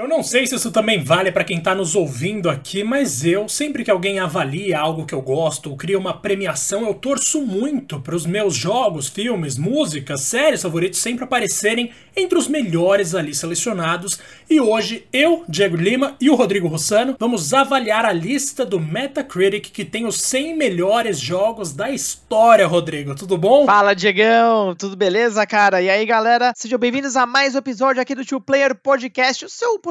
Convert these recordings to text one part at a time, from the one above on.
Eu não sei se isso também vale para quem tá nos ouvindo aqui, mas eu, sempre que alguém avalia algo que eu gosto ou cria uma premiação, eu torço muito para os meus jogos, filmes, músicas, séries favoritos sempre aparecerem entre os melhores ali selecionados. E hoje eu, Diego Lima e o Rodrigo Rossano vamos avaliar a lista do Metacritic que tem os 100 melhores jogos da história, Rodrigo. Tudo bom? Fala, Diegão. Tudo beleza, cara? E aí, galera? Sejam bem-vindos a mais um episódio aqui do Two Player Podcast, o seu podcast,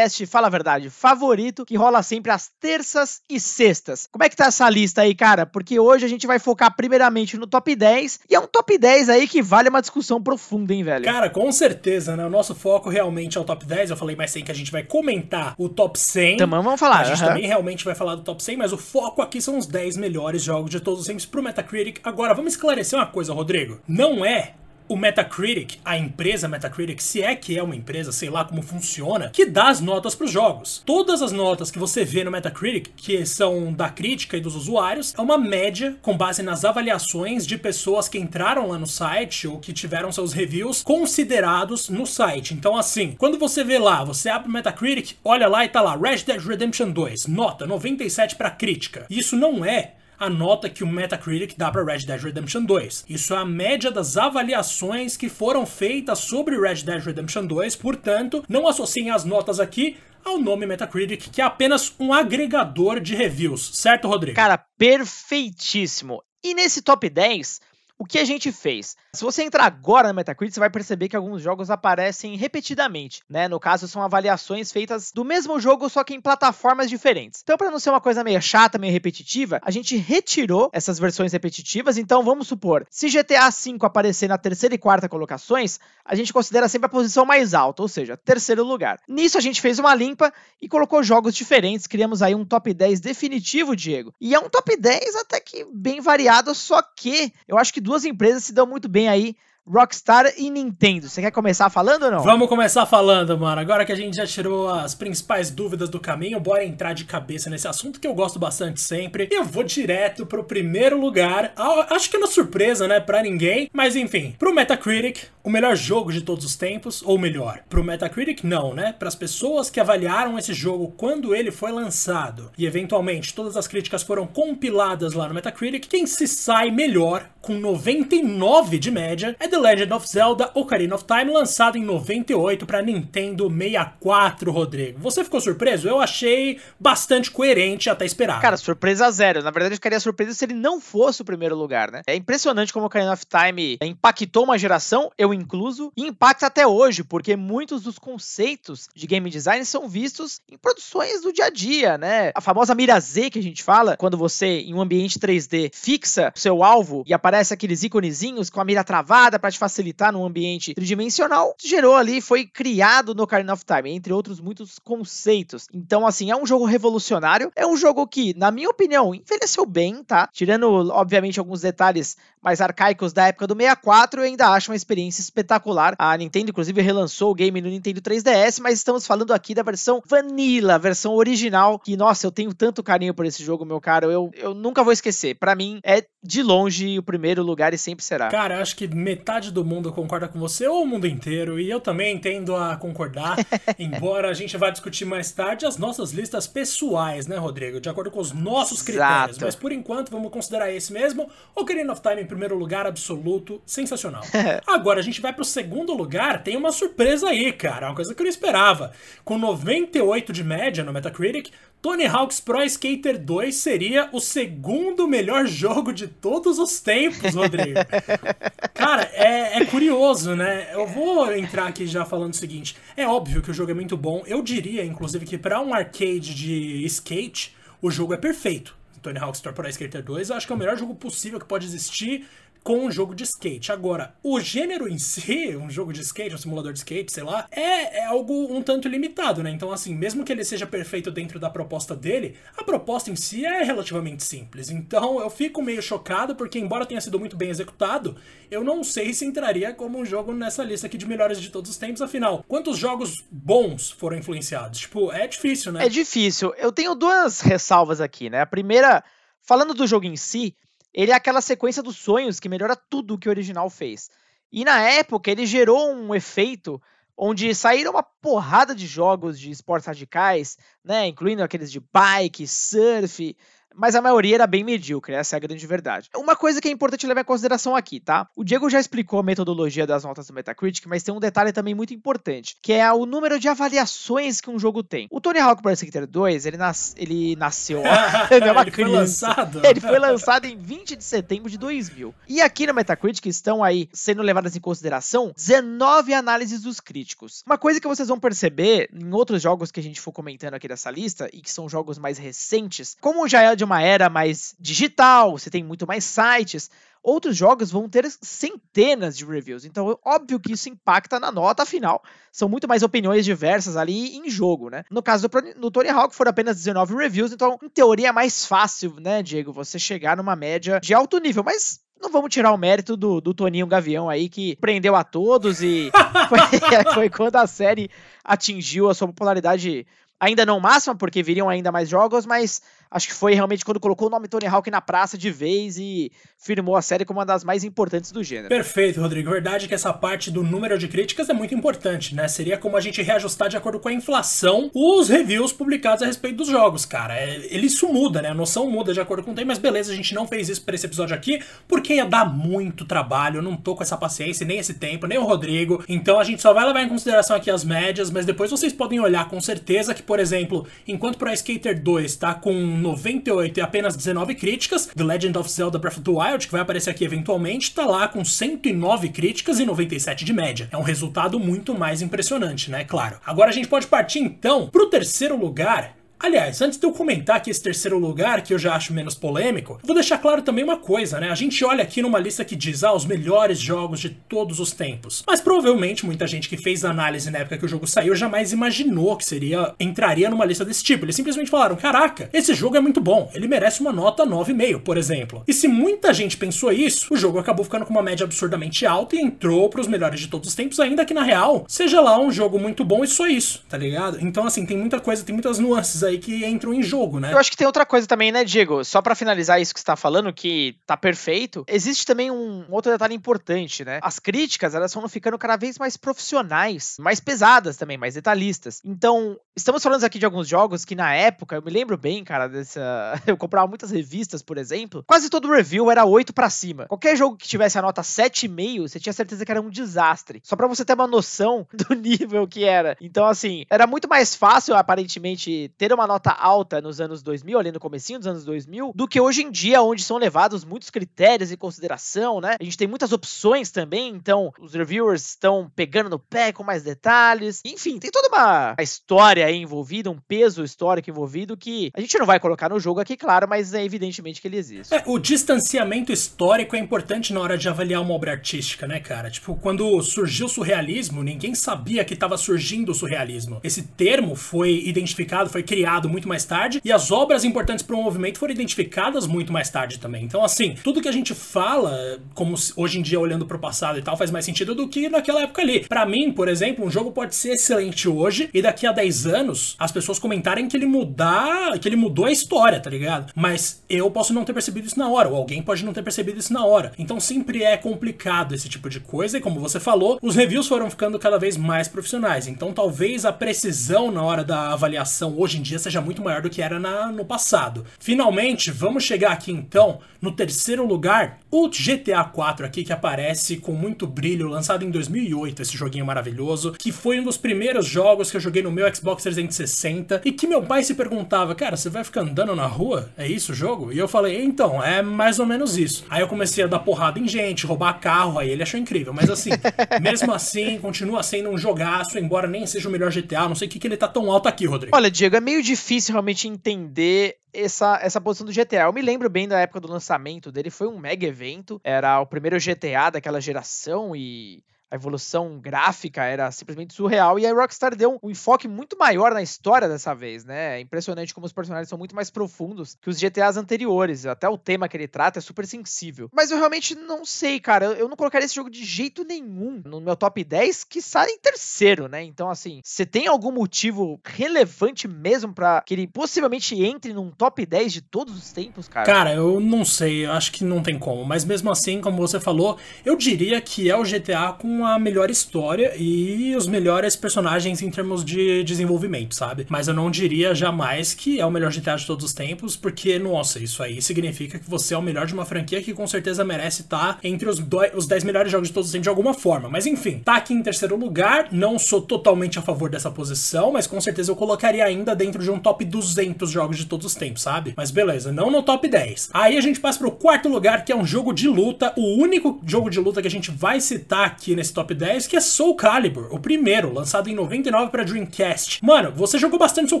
fala a verdade, favorito, que rola sempre às terças e sextas. Como é que tá essa lista aí, cara? Porque hoje a gente vai focar primeiramente no top 10, e é um top 10 aí que vale uma discussão profunda, hein, velho? Cara, com certeza, né? O nosso foco realmente é o top 10. Eu falei mais sem que a gente vai comentar o top 100. Também vamos falar. A gente também realmente vai falar do top 100, mas o foco aqui são os 10 melhores jogos de todos os tempos pro Metacritic. Agora, vamos esclarecer uma coisa, Rodrigo. Não é o Metacritic, a empresa Metacritic, se é que é uma empresa, sei lá como funciona, que dá as notas para os jogos. Todas as notas que você vê no Metacritic, que são da crítica e dos usuários, é uma média com base nas avaliações de pessoas que entraram lá no site ou que tiveram seus reviews considerados no site. Então, assim, quando você vê lá, você abre o Metacritic, olha lá e tá lá, Red Dead Redemption 2, nota 97 para crítica. Isso não é a nota que o Metacritic dá para Red Dead Redemption 2. Isso é a média das avaliações que foram feitas sobre Red Dead Redemption 2, portanto, não associem as notas aqui ao nome Metacritic, que é apenas um agregador de reviews, certo, Rodrigo? Cara, perfeitíssimo. E nesse top 10, o que a gente fez? Se você entrar agora na Metacritic, você vai perceber que alguns jogos aparecem repetidamente, né? No caso, são avaliações feitas do mesmo jogo, só que em plataformas diferentes. Então, para não ser uma coisa meio chata, meio repetitiva, a gente retirou essas versões repetitivas. Então, vamos supor, se GTA V aparecer na terceira e quarta colocações, a gente considera sempre a posição mais alta, ou seja, terceiro lugar. Nisso, a gente fez uma limpa e colocou jogos diferentes. Criamos aí um top 10 definitivo, Diego. E é um top 10 até que bem variado, só que eu acho que duas duas empresas se dão muito bem aí Rockstar e Nintendo. Você quer começar falando ou não? Vamos começar falando, mano. Agora que a gente já tirou as principais dúvidas do caminho, bora entrar de cabeça nesse assunto que eu gosto bastante sempre. Eu vou direto pro primeiro lugar. Acho que é uma surpresa, né, pra ninguém. Mas enfim, pro Metacritic, o melhor jogo de todos os tempos, ou melhor, pro Metacritic não, né? Para as pessoas que avaliaram esse jogo quando ele foi lançado e eventualmente todas as críticas foram compiladas lá no Metacritic, quem se sai melhor com 99 de média é The Legend of Zelda Ocarina of Time, lançado em 98 para Nintendo 64, Rodrigo. Você ficou surpreso? Eu achei bastante coerente até esperar. Cara, surpresa zero. Na verdade, eu ficaria surpreso se ele não fosse o primeiro lugar, né? É impressionante como Ocarina of Time impactou uma geração, eu incluso, e impacta até hoje, porque muitos dos conceitos de game design são vistos em produções do dia a dia, né? A famosa mira Z que a gente fala, quando você, em um ambiente 3D, fixa o seu alvo e aparece aqueles íconezinhos com a mira travada para te facilitar num ambiente tridimensional, gerou ali, foi criado no Ocarina of Time, entre outros muitos conceitos. Então, assim, é um jogo revolucionário, é um jogo que, na minha opinião, envelheceu bem, tá? Tirando, obviamente, alguns detalhes mais arcaicos da época do 64, eu ainda acho uma experiência espetacular. A Nintendo, inclusive, relançou o game no Nintendo 3DS, mas estamos falando aqui da versão Vanilla, versão original, que, nossa, eu tenho tanto carinho por esse jogo, meu caro, eu, eu nunca vou esquecer. Para mim, é de longe o primeiro lugar e sempre será. Cara, acho que metade metade do mundo concorda com você ou o mundo inteiro, e eu também tendo a concordar, embora a gente vá discutir mais tarde as nossas listas pessoais, né, Rodrigo? De acordo com os nossos Exato. critérios. Mas por enquanto vamos considerar esse mesmo. Ocarina of Time em primeiro lugar, absoluto, sensacional. Agora a gente vai pro segundo lugar, tem uma surpresa aí, cara, uma coisa que eu não esperava. Com 98 de média no Metacritic, Tony Hawk's Pro Skater 2 seria o segundo melhor jogo de todos os tempos, Rodrigo. Cara, é, é, curioso, né? Eu vou entrar aqui já falando o seguinte: é óbvio que o jogo é muito bom. Eu diria, inclusive, que para um arcade de skate, o jogo é perfeito. Tony Hawk's Pro Skater 2, eu acho que é o melhor jogo possível que pode existir com um jogo de skate. Agora, o gênero em si, um jogo de skate, um simulador de skate, sei lá, é, é, algo um tanto limitado, né? Então, assim, mesmo que ele seja perfeito dentro da proposta dele, a proposta em si é relativamente simples. Então, eu fico meio chocado porque, embora tenha sido muito bem executado, eu não sei se entraria como um jogo nessa lista aqui de melhores de todos os tempos. Afinal, quantos jogos bons foram influenciados? Tipo, é difícil, né? É difícil. Eu tenho duas ressalvas aqui, né? A primeira, falando do jogo em si, ele é aquela sequência dos sonhos que melhora tudo o que o original fez. E na época ele gerou um efeito onde saíram uma porrada de jogos de esportes radicais, né, incluindo aqueles de bike, surf, mas a maioria era bem medíocre, essa é a grande verdade. Uma coisa que é importante levar em consideração aqui, tá? O Diego já explicou a metodologia das notas do Metacritic, mas tem um detalhe também muito importante, que é o número de avaliações que um jogo tem. O Tony Hawk Pro Skater 2, ele, nas... ele nasceu... ele é uma ele criança. Foi lançado. Ele foi lançado em 20 de setembro de 2000. E aqui no Metacritic estão aí sendo levadas em consideração 19 análises dos críticos. Uma coisa que vocês vão perceber em outros jogos que a gente for comentando aqui dessa lista, e que são jogos mais recentes, como já é de uma era mais digital, você tem muito mais sites. Outros jogos vão ter centenas de reviews, então óbvio que isso impacta na nota, afinal, são muito mais opiniões diversas ali em jogo, né? No caso do, do Tony Hawk foram apenas 19 reviews, então em teoria é mais fácil, né, Diego, você chegar numa média de alto nível, mas não vamos tirar o mérito do, do Toninho Gavião aí, que prendeu a todos e foi, foi quando a série atingiu a sua popularidade ainda não máxima, porque viriam ainda mais jogos, mas acho que foi realmente quando colocou o nome Tony Hawk na praça de vez e firmou a série como uma das mais importantes do gênero. Perfeito, Rodrigo. Verdade que essa parte do número de críticas é muito importante, né? Seria como a gente reajustar de acordo com a inflação os reviews publicados a respeito dos jogos, cara. É, ele isso muda, né? A noção muda de acordo com o tempo, mas beleza, a gente não fez isso para esse episódio aqui, porque ia dar muito trabalho. Eu não tô com essa paciência, nem esse tempo, nem o Rodrigo. Então a gente só vai levar em consideração aqui as médias, mas depois vocês podem olhar com certeza que, por exemplo, enquanto Pro Skater 2 tá com 98 e apenas 19 críticas. The Legend of Zelda Breath of the Wild, que vai aparecer aqui eventualmente, tá lá com 109 críticas e 97 de média. É um resultado muito mais impressionante, né? Claro. Agora a gente pode partir então pro terceiro lugar Aliás, antes de eu comentar aqui esse terceiro lugar, que eu já acho menos polêmico, vou deixar claro também uma coisa, né? A gente olha aqui numa lista que diz, ah, os melhores jogos de todos os tempos. Mas provavelmente muita gente que fez a análise na época que o jogo saiu jamais imaginou que seria entraria numa lista desse tipo. Eles simplesmente falaram, caraca, esse jogo é muito bom, ele merece uma nota 9,5, por exemplo. E se muita gente pensou isso, o jogo acabou ficando com uma média absurdamente alta e entrou pros melhores de todos os tempos, ainda que na real seja lá um jogo muito bom e só isso, tá ligado? Então assim, tem muita coisa, tem muitas nuances aí aí que entram em jogo, né? Eu acho que tem outra coisa também, né, Diego? Só para finalizar isso que você tá falando, que tá perfeito, existe também um outro detalhe importante, né? As críticas, elas vão ficando cada vez mais profissionais, mais pesadas também, mais detalhistas. Então, estamos falando aqui de alguns jogos que na época, eu me lembro bem, cara, dessa. Eu comprava muitas revistas, por exemplo, quase todo review era 8 para cima. Qualquer jogo que tivesse a nota 7,5, você tinha certeza que era um desastre. Só para você ter uma noção do nível que era. Então, assim, era muito mais fácil, aparentemente, ter uma uma nota alta nos anos 2000, ali no comecinho dos anos 2000, do que hoje em dia, onde são levados muitos critérios em consideração, né? A gente tem muitas opções também, então os reviewers estão pegando no pé com mais detalhes. Enfim, tem toda uma história aí envolvida, um peso histórico envolvido que a gente não vai colocar no jogo aqui, claro, mas é evidentemente que ele existe. É, o distanciamento histórico é importante na hora de avaliar uma obra artística, né, cara? Tipo, quando surgiu o surrealismo, ninguém sabia que estava surgindo o surrealismo. Esse termo foi identificado, foi criado criado muito mais tarde e as obras importantes para o movimento foram identificadas muito mais tarde também. Então, assim, tudo que a gente fala, como hoje em dia olhando para o passado e tal, faz mais sentido do que naquela época ali. Para mim, por exemplo, um jogo pode ser excelente hoje e daqui a 10 anos as pessoas comentarem que ele mudar, que ele mudou a história, tá ligado? Mas eu posso não ter percebido isso na hora, ou alguém pode não ter percebido isso na hora. Então sempre é complicado esse tipo de coisa e como você falou, os reviews foram ficando cada vez mais profissionais. Então talvez a precisão na hora da avaliação hoje em dia seja muito maior do que era na, no passado. Finalmente, vamos chegar aqui então no terceiro lugar, o GTA 4 aqui que aparece com muito brilho, lançado em 2008, esse joguinho maravilhoso, que foi um dos primeiros jogos que eu joguei no meu Xbox 360 e que meu pai se perguntava, cara, você vai ficar andando na rua? É isso o jogo? E eu falei, então, é mais ou menos isso. Aí eu comecei a dar porrada em gente, roubar carro, aí ele achou incrível, mas assim, mesmo assim, continua sendo um jogaço, embora nem seja o melhor GTA, não sei o que, que ele tá tão alto aqui, Rodrigo. Olha, Diego, é meio difícil realmente entender essa, essa posição do GTA. Eu me lembro bem da época do lançamento dele, foi um mega evento, era o primeiro GTA daquela geração e a evolução gráfica era simplesmente surreal e a Rockstar deu um enfoque muito maior na história dessa vez, né? É impressionante como os personagens são muito mais profundos que os GTAs anteriores. Até o tema que ele trata é super sensível. Mas eu realmente não sei, cara. Eu não colocaria esse jogo de jeito nenhum no meu top 10, que sai em terceiro, né? Então, assim, você tem algum motivo relevante mesmo para que ele possivelmente entre num top 10 de todos os tempos, cara? Cara, eu não sei. Acho que não tem como. Mas mesmo assim, como você falou, eu diria que é o GTA com a melhor história e os melhores personagens em termos de desenvolvimento, sabe? Mas eu não diria jamais que é o melhor GTA de todos os tempos, porque, nossa, isso aí significa que você é o melhor de uma franquia que com certeza merece estar entre os, os 10 melhores jogos de todos os tempos de alguma forma. Mas enfim, tá aqui em terceiro lugar, não sou totalmente a favor dessa posição, mas com certeza eu colocaria ainda dentro de um top 200 jogos de todos os tempos, sabe? Mas beleza, não no top 10. Aí a gente passa pro quarto lugar, que é um jogo de luta, o único jogo de luta que a gente vai citar aqui nesse top 10, que é Soul Calibur, o primeiro, lançado em 99 para Dreamcast. Mano, você jogou bastante Soul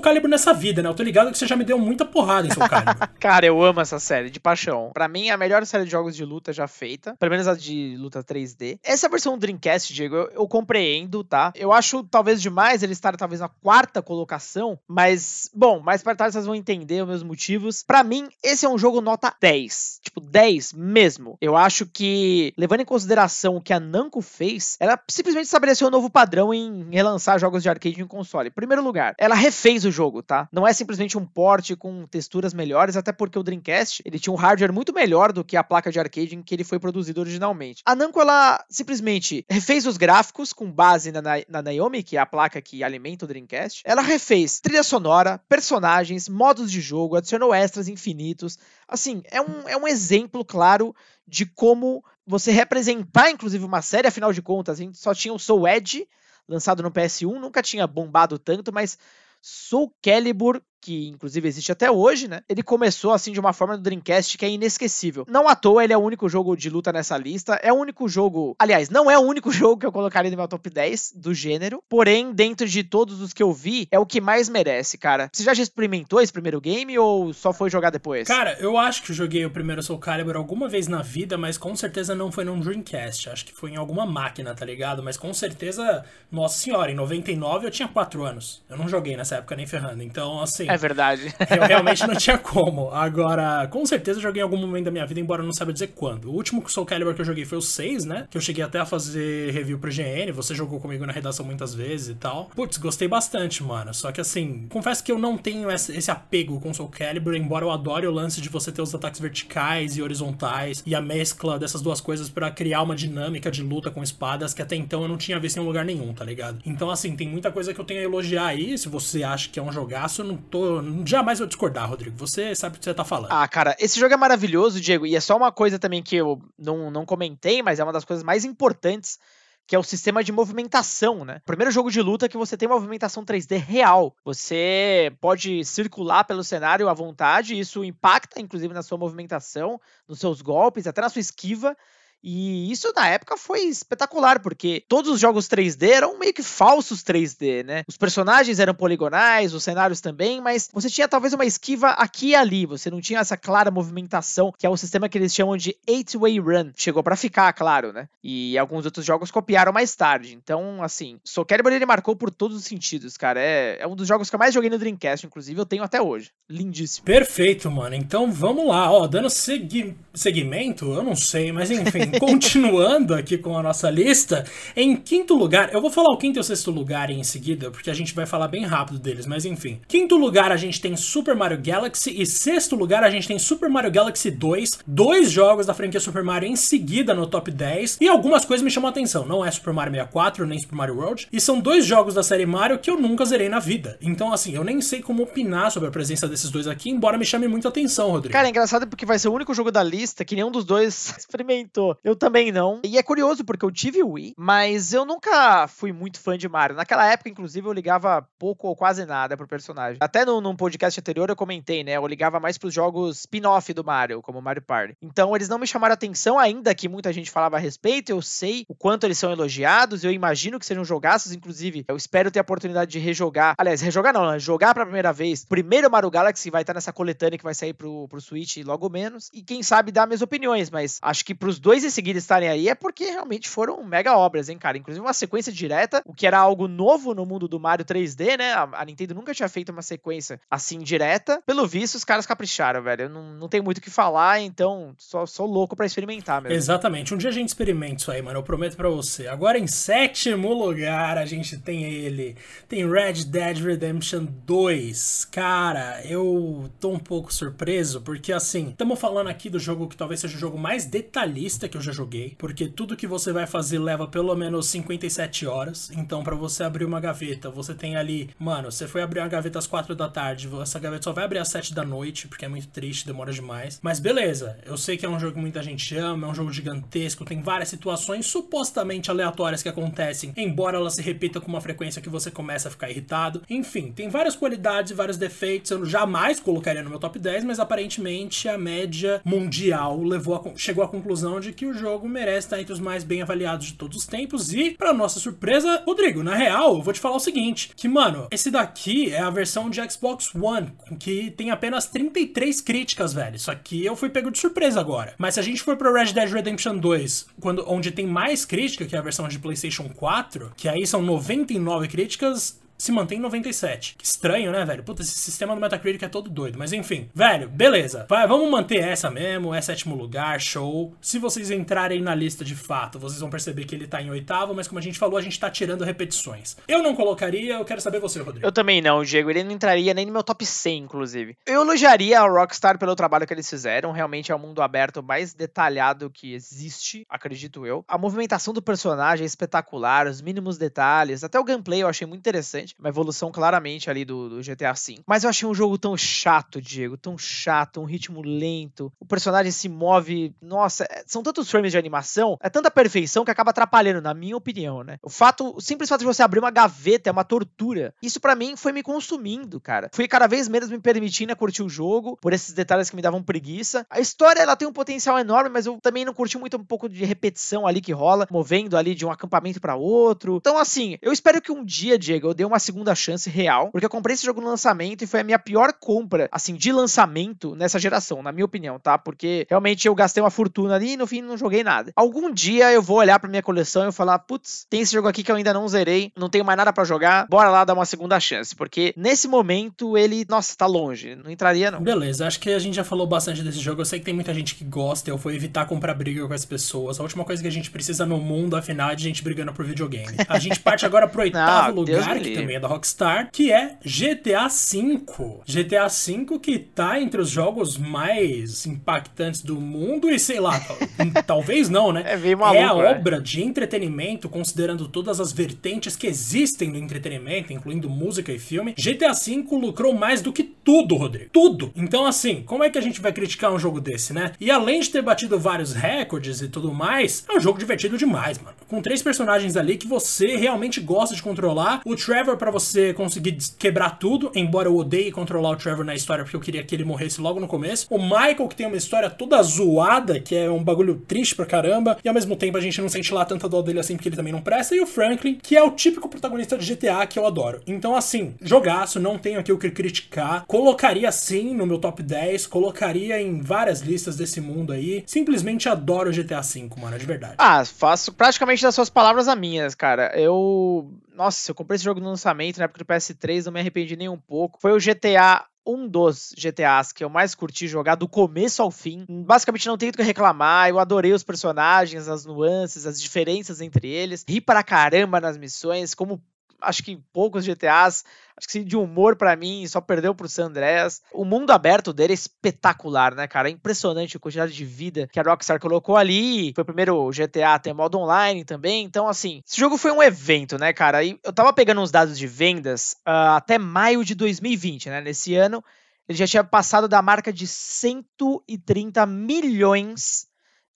Calibur nessa vida, né? Eu tô ligado que você já me deu muita porrada em Soul Calibur. Cara, eu amo essa série, de paixão. Para mim, é a melhor série de jogos de luta já feita, pelo menos a de luta 3D. Essa versão do Dreamcast, Diego, eu, eu compreendo, tá? Eu acho talvez demais ele estar talvez na quarta colocação, mas, bom, mais para trás vocês vão entender os meus motivos. Para mim, esse é um jogo nota 10. Tipo, 10 mesmo. Eu acho que, levando em consideração o que a Namco fez, ela simplesmente estabeleceu um novo padrão em relançar jogos de arcade em console. Em primeiro lugar, ela refez o jogo, tá? Não é simplesmente um port com texturas melhores, até porque o Dreamcast, ele tinha um hardware muito melhor do que a placa de arcade em que ele foi produzido originalmente. A Namco, ela simplesmente refez os gráficos com base na, na Naomi, que é a placa que alimenta o Dreamcast. Ela refez trilha sonora, personagens, modos de jogo, adicionou extras infinitos. Assim, é um, é um exemplo claro de como você representar, inclusive, uma série, afinal de contas, a gente só tinha o Soul Edge, lançado no PS1, nunca tinha bombado tanto, mas Soul Calibur que inclusive existe até hoje, né? Ele começou assim de uma forma do Dreamcast que é inesquecível. Não à toa ele é o único jogo de luta nessa lista, é o único jogo, aliás, não é o único jogo que eu colocaria no meu top 10 do gênero, porém dentro de todos os que eu vi, é o que mais merece, cara. Você já experimentou esse primeiro game ou só foi jogar depois? Cara, eu acho que joguei o primeiro Soul Calibur alguma vez na vida, mas com certeza não foi num Dreamcast, acho que foi em alguma máquina, tá ligado? Mas com certeza, nossa senhora, em 99 eu tinha 4 anos. Eu não joguei nessa época nem ferrando. Então, assim, é verdade. Eu realmente não tinha como. Agora, com certeza eu joguei em algum momento da minha vida, embora eu não saiba dizer quando. O último Soul Calibur que eu joguei foi o 6, né? Que eu cheguei até a fazer review pro GN. Você jogou comigo na redação muitas vezes e tal. Putz, gostei bastante, mano. Só que assim, confesso que eu não tenho esse apego com Soul Calibur, embora eu adore o lance de você ter os ataques verticais e horizontais e a mescla dessas duas coisas para criar uma dinâmica de luta com espadas que até então eu não tinha visto em lugar nenhum, tá ligado? Então, assim, tem muita coisa que eu tenho a elogiar aí. Se você acha que é um jogaço, eu não tô jamais vou discordar, Rodrigo. Você sabe o que você tá falando. Ah, cara, esse jogo é maravilhoso, Diego. E é só uma coisa também que eu não, não comentei, mas é uma das coisas mais importantes que é o sistema de movimentação, né? Primeiro jogo de luta que você tem movimentação 3D real. Você pode circular pelo cenário à vontade, isso impacta inclusive na sua movimentação, nos seus golpes, até na sua esquiva. E isso na época foi espetacular, porque todos os jogos 3D eram meio que falsos 3D, né? Os personagens eram poligonais, os cenários também, mas você tinha talvez uma esquiva aqui e ali, você não tinha essa clara movimentação, que é o sistema que eles chamam de Eight-Way Run. Chegou para ficar, claro, né? E alguns outros jogos copiaram mais tarde. Então, assim, Soul Calibur ele marcou por todos os sentidos, cara. É, é um dos jogos que eu mais joguei no Dreamcast, inclusive, eu tenho até hoje. Lindíssimo. Perfeito, mano. Então vamos lá, ó, dando segui segmento, eu não sei, mas enfim. continuando aqui com a nossa lista, em quinto lugar, eu vou falar o quinto e o sexto lugar em seguida, porque a gente vai falar bem rápido deles, mas enfim. Quinto lugar a gente tem Super Mario Galaxy e sexto lugar a gente tem Super Mario Galaxy 2, dois jogos da franquia Super Mario em seguida no top 10, e algumas coisas me chamam a atenção, não é Super Mario 64 nem Super Mario World, e são dois jogos da série Mario que eu nunca zerei na vida. Então assim, eu nem sei como opinar sobre a presença desses dois aqui, embora me chame muito atenção, Rodrigo. Cara, é engraçado porque vai ser o único jogo da lista que nenhum dos dois experimentou. Eu também não. E é curioso porque eu tive Wii, mas eu nunca fui muito fã de Mario. Naquela época, inclusive, eu ligava pouco ou quase nada pro personagem. Até no, num podcast anterior eu comentei, né? Eu ligava mais pros jogos spin-off do Mario, como Mario Party. Então eles não me chamaram atenção, ainda que muita gente falava a respeito. Eu sei o quanto eles são elogiados, eu imagino que sejam jogaços. Inclusive, eu espero ter a oportunidade de rejogar. Aliás, rejogar não, né? jogar pra primeira vez. Primeiro Mario Galaxy vai estar nessa coletânea que vai sair pro, pro Switch logo menos. E quem sabe dar minhas opiniões, mas acho que pros dois seguida estarem aí é porque realmente foram mega obras, hein, cara? Inclusive uma sequência direta, o que era algo novo no mundo do Mario 3D, né? A, Nintendo nunca tinha feito uma sequência assim direta. Pelo visto, os caras capricharam, velho. Eu não, não tenho muito o que falar, então só sou louco para experimentar mesmo. Exatamente. Um dia a gente experimenta isso aí, mano. Eu prometo para você. Agora, em sétimo lugar, a gente tem ele. Tem Red Dead Redemption 2. Cara, eu tô um pouco surpreso, porque assim, estamos falando aqui do jogo que talvez seja o jogo mais detalhista que eu já joguei, porque tudo que você vai fazer leva pelo menos 57 horas. Então, para você abrir uma gaveta, você tem ali, mano, você foi abrir uma gaveta às 4 da tarde, essa gaveta só vai abrir às 7 da noite, porque é muito triste, demora demais. Mas beleza, eu sei que é um jogo que muita gente ama, é um jogo gigantesco, tem várias situações supostamente aleatórias que acontecem, embora elas se repitam com uma frequência que você começa a ficar irritado. Enfim, tem várias qualidades e vários defeitos. Eu jamais colocaria no meu top 10, mas aparentemente a média mundial levou a, chegou à conclusão de que o jogo merece estar entre os mais bem avaliados de todos os tempos. E, para nossa surpresa, Rodrigo, na real, eu vou te falar o seguinte: que, mano, esse daqui é a versão de Xbox One, que tem apenas 33 críticas, velho. Isso aqui eu fui pego de surpresa agora. Mas se a gente for pro Red Dead Redemption 2, quando, onde tem mais crítica, que é a versão de PlayStation 4, que aí são 99 críticas, se mantém em 97. Que estranho, né, velho? Puta, esse sistema do Metacritic é todo doido. Mas enfim, velho, beleza. Vai, vamos manter essa mesmo, é sétimo lugar, show. Se vocês entrarem na lista de fato, vocês vão perceber que ele tá em oitavo, mas como a gente falou, a gente tá tirando repetições. Eu não colocaria, eu quero saber você, Rodrigo. Eu também não, Diego. Ele não entraria nem no meu top 100, inclusive. Eu elogiaria a Rockstar pelo trabalho que eles fizeram. Realmente é o mundo aberto mais detalhado que existe, acredito eu. A movimentação do personagem é espetacular, os mínimos detalhes, até o gameplay eu achei muito interessante uma evolução claramente ali do, do, GTA V. Mas eu achei um jogo tão chato, Diego, tão chato, um ritmo lento. O personagem se move, nossa, é, são tantos frames de animação, é tanta perfeição que acaba atrapalhando, na minha opinião, né? O fato, o simples fato de você abrir uma gaveta é uma tortura. Isso para mim foi me consumindo, cara. Fui cada vez menos me permitindo curtir o jogo por esses detalhes que me davam preguiça. A história ela tem um potencial enorme, mas eu também não curti muito um pouco de repetição ali que rola, movendo ali de um acampamento para outro. Então assim, eu espero que um dia, Diego, eu dê uma segunda chance real, porque eu comprei esse jogo no lançamento e foi a minha pior compra, assim, de lançamento nessa geração, na minha opinião, tá? Porque realmente eu gastei uma fortuna ali e no fim não joguei nada. Algum dia eu vou olhar pra minha coleção e falar, putz, tem esse jogo aqui que eu ainda não zerei, não tenho mais nada para jogar, bora lá dar uma segunda chance, porque nesse momento ele, nossa, tá longe, não entraria não. Beleza, acho que a gente já falou bastante desse jogo, eu sei que tem muita gente que gosta, eu vou evitar comprar briga com as pessoas. A última coisa que a gente precisa no mundo, afinal, é de gente brigando por videogame. A gente parte agora pro oitavo não, lugar, que também é da Rockstar, que é GTA V. GTA V que tá entre os jogos mais impactantes do mundo e sei lá, talvez não, né? É, maluco, é a né? obra de entretenimento, considerando todas as vertentes que existem no entretenimento, incluindo música e filme. GTA V lucrou mais do que tudo, Rodrigo. Tudo. Então, assim, como é que a gente vai criticar um jogo desse, né? E além de ter batido vários recordes e tudo mais, é um jogo divertido demais, mano. Com três personagens ali que você realmente gosta de controlar. O Trevor, para você conseguir quebrar tudo, embora eu odeie controlar o Trevor na história porque eu queria que ele morresse logo no começo. O Michael, que tem uma história toda zoada, que é um bagulho triste pra caramba, e ao mesmo tempo a gente não sente lá tanta dó dele assim porque ele também não presta. E o Franklin, que é o típico protagonista de GTA que eu adoro. Então, assim, jogaço, não tenho aqui o que criticar. Colocaria sim no meu top 10, colocaria em várias listas desse mundo aí. Simplesmente adoro GTA V, mano, de verdade. Ah, faço praticamente das suas palavras as minhas, cara. Eu nossa, eu comprei esse jogo no lançamento, na época do PS3, não me arrependi nem um pouco. Foi o GTA um dos GTAs que eu mais curti jogar do começo ao fim. Basicamente não tenho o que reclamar, eu adorei os personagens, as nuances, as diferenças entre eles. Ri para caramba nas missões, como acho que poucos GTAs, acho que de humor para mim, só perdeu pro San Andreas. O mundo aberto dele é espetacular, né, cara? É impressionante a quantidade de vida que a Rockstar colocou ali. Foi o primeiro GTA a ter modo online também. Então, assim, esse jogo foi um evento, né, cara? E eu tava pegando uns dados de vendas uh, até maio de 2020, né? Nesse ano, ele já tinha passado da marca de 130 milhões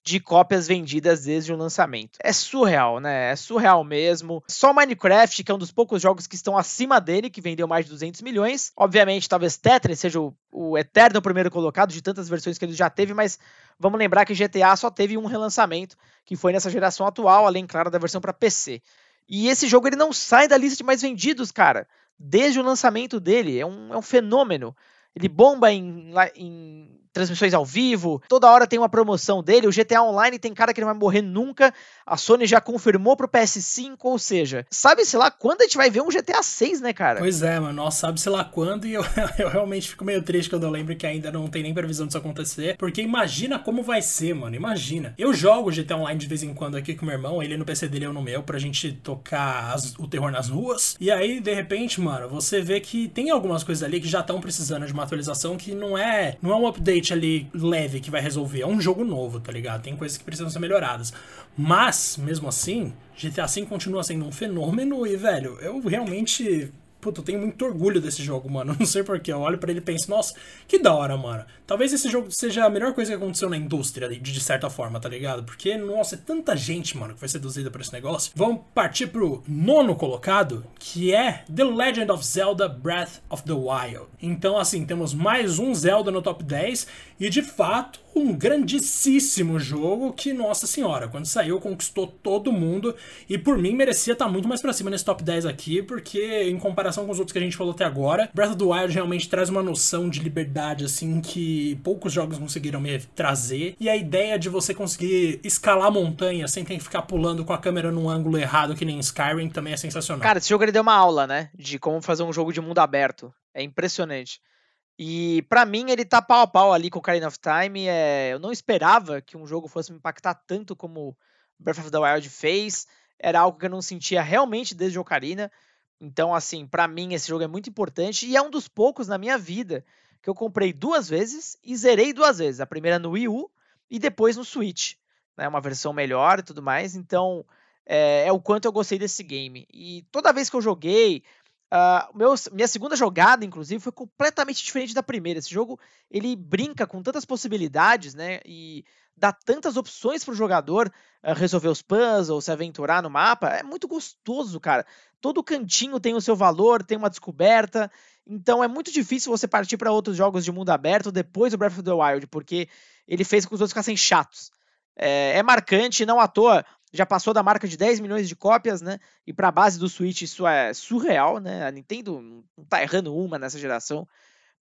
de cópias vendidas desde o lançamento. É surreal, né? É surreal mesmo. Só Minecraft, que é um dos poucos jogos que estão acima dele, que vendeu mais de 200 milhões. Obviamente, talvez Tetris seja o, o eterno primeiro colocado de tantas versões que ele já teve, mas vamos lembrar que GTA só teve um relançamento, que foi nessa geração atual, além, claro, da versão para PC. E esse jogo ele não sai da lista de mais vendidos, cara. Desde o lançamento dele. É um, é um fenômeno. Ele bomba em, em transmissões ao vivo, toda hora tem uma promoção dele. O GTA Online tem cara que não vai morrer nunca. A Sony já confirmou pro PS5, ou seja, sabe-se lá quando a gente vai ver um GTA 6, né, cara? Pois é, mano, nossa, sabe-se lá quando, e eu, eu realmente fico meio triste quando eu lembro que ainda não tem nem previsão disso acontecer, porque imagina como vai ser, mano, imagina. Eu jogo GTA Online de vez em quando aqui com meu irmão, ele no PC dele, eu no meu, pra gente tocar as, o terror nas ruas, e aí, de repente, mano, você vê que tem algumas coisas ali que já estão precisando de uma atualização que não é, não é um update ali leve que vai resolver. É um jogo novo, tá ligado? Tem coisas que precisam ser melhoradas. Mas, mesmo assim, GTA V continua sendo um fenômeno e, velho, eu realmente Puta, eu tenho muito orgulho desse jogo, mano. Não sei porquê. Eu olho para ele e penso, nossa, que da hora, mano. Talvez esse jogo seja a melhor coisa que aconteceu na indústria, de, certa forma, tá ligado? Porque, nossa, é tanta gente, mano, que foi seduzida por esse negócio. Vamos partir pro nono colocado, que é The Legend of Zelda Breath of the Wild. Então, assim, temos mais um Zelda no top 10 e, de fato, um grandíssimo jogo que, nossa senhora, quando saiu conquistou todo mundo e por mim merecia estar tá muito mais pra cima nesse top 10 aqui, porque em comparação com os outros que a gente falou até agora, Breath of the Wild realmente traz uma noção de liberdade assim que poucos jogos conseguiram me trazer e a ideia de você conseguir escalar montanha sem ter que ficar pulando com a câmera num ângulo errado que nem Skyrim também é sensacional. Cara, esse jogo ele deu uma aula, né, de como fazer um jogo de mundo aberto. É impressionante. E para mim ele tá pau a pau ali com o Ocarina of Time. É... Eu não esperava que um jogo fosse me impactar tanto como Breath of the Wild fez. Era algo que eu não sentia realmente desde Ocarina. Então, assim, para mim esse jogo é muito importante e é um dos poucos na minha vida que eu comprei duas vezes e zerei duas vezes. A primeira no Wii U e depois no Switch. Né, uma versão melhor e tudo mais. Então, é, é o quanto eu gostei desse game. E toda vez que eu joguei, Uh, meu, minha segunda jogada, inclusive, foi completamente diferente da primeira. Esse jogo ele brinca com tantas possibilidades, né? E dá tantas opções para o jogador uh, resolver os puzzles, se aventurar no mapa. É muito gostoso, cara. Todo cantinho tem o seu valor, tem uma descoberta. Então é muito difícil você partir para outros jogos de mundo aberto depois do Breath of the Wild, porque ele fez com que os outros ficassem chatos. É, é marcante, não à toa já passou da marca de 10 milhões de cópias, né? E para a base do Switch isso é surreal, né? A Nintendo não tá errando uma nessa geração.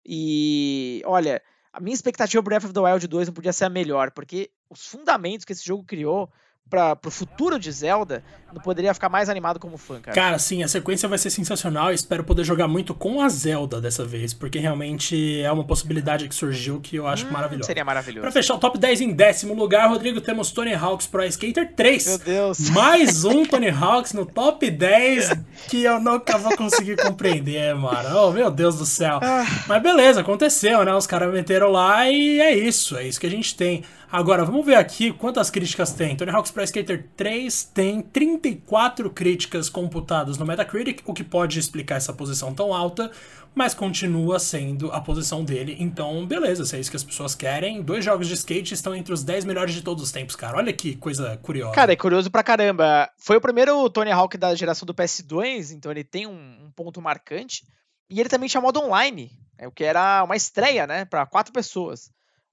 E olha, a minha expectativa pro Breath of the Wild 2 não podia ser a melhor, porque os fundamentos que esse jogo criou para pro futuro de Zelda, não poderia ficar mais animado como fã, cara. Cara, sim, a sequência vai ser sensacional e espero poder jogar muito com a Zelda dessa vez, porque realmente é uma possibilidade que surgiu que eu acho hum, maravilhosa. Seria maravilhoso. Pra fechar o top 10 em décimo lugar, Rodrigo, temos Tony Hawk's Pro Skater 3. Meu Deus. Mais um Tony Hawk's no top 10 que eu nunca vou conseguir compreender, mano. Oh, meu Deus do céu. Ah. Mas beleza, aconteceu, né? Os caras meteram lá e é isso, é isso que a gente tem. Agora, vamos ver aqui quantas críticas tem. Tony Hawk's Pro Skater 3 tem 34 críticas computadas no Metacritic, o que pode explicar essa posição tão alta, mas continua sendo a posição dele. Então, beleza, se é isso que as pessoas querem. Dois jogos de skate estão entre os 10 melhores de todos os tempos, cara. Olha que coisa curiosa. Cara, é curioso pra caramba. Foi o primeiro Tony Hawk da geração do PS2, então ele tem um, um ponto marcante. E ele também tinha modo online, é o que era uma estreia, né, para quatro pessoas,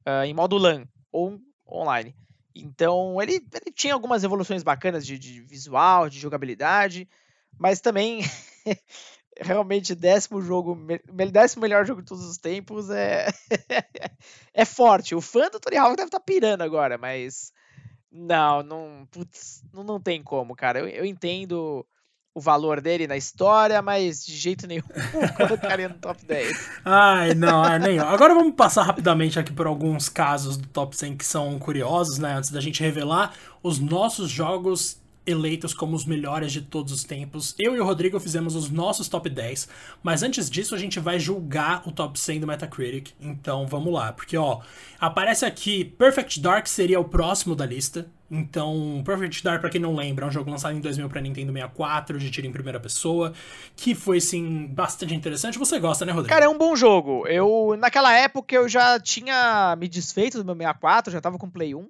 uh, em modo LAN. Ou online. Então, ele, ele tinha algumas evoluções bacanas de, de visual, de jogabilidade, mas também realmente décimo jogo, décimo melhor jogo de todos os tempos é é forte. O fã do Tony Hawk deve estar tá pirando agora, mas não, não, putz, não, não tem como, cara. Eu, eu entendo o valor dele na história, mas de jeito nenhum colocaria no top 10. Ai, não, é nem. Agora vamos passar rapidamente aqui por alguns casos do top 100 que são curiosos, né? Antes da gente revelar os nossos jogos eleitos como os melhores de todos os tempos. Eu e o Rodrigo fizemos os nossos top 10, mas antes disso a gente vai julgar o top 100 do Metacritic. Então vamos lá, porque ó, aparece aqui Perfect Dark seria o próximo da lista. Então, Perfect Dark, para quem não lembra, é um jogo lançado em 2000 para Nintendo 64, de tiro em primeira pessoa, que foi, sim, bastante interessante. Você gosta, né, Rodrigo? Cara, é um bom jogo. Eu, naquela época, eu já tinha me desfeito do meu 64, já tava com Play 1.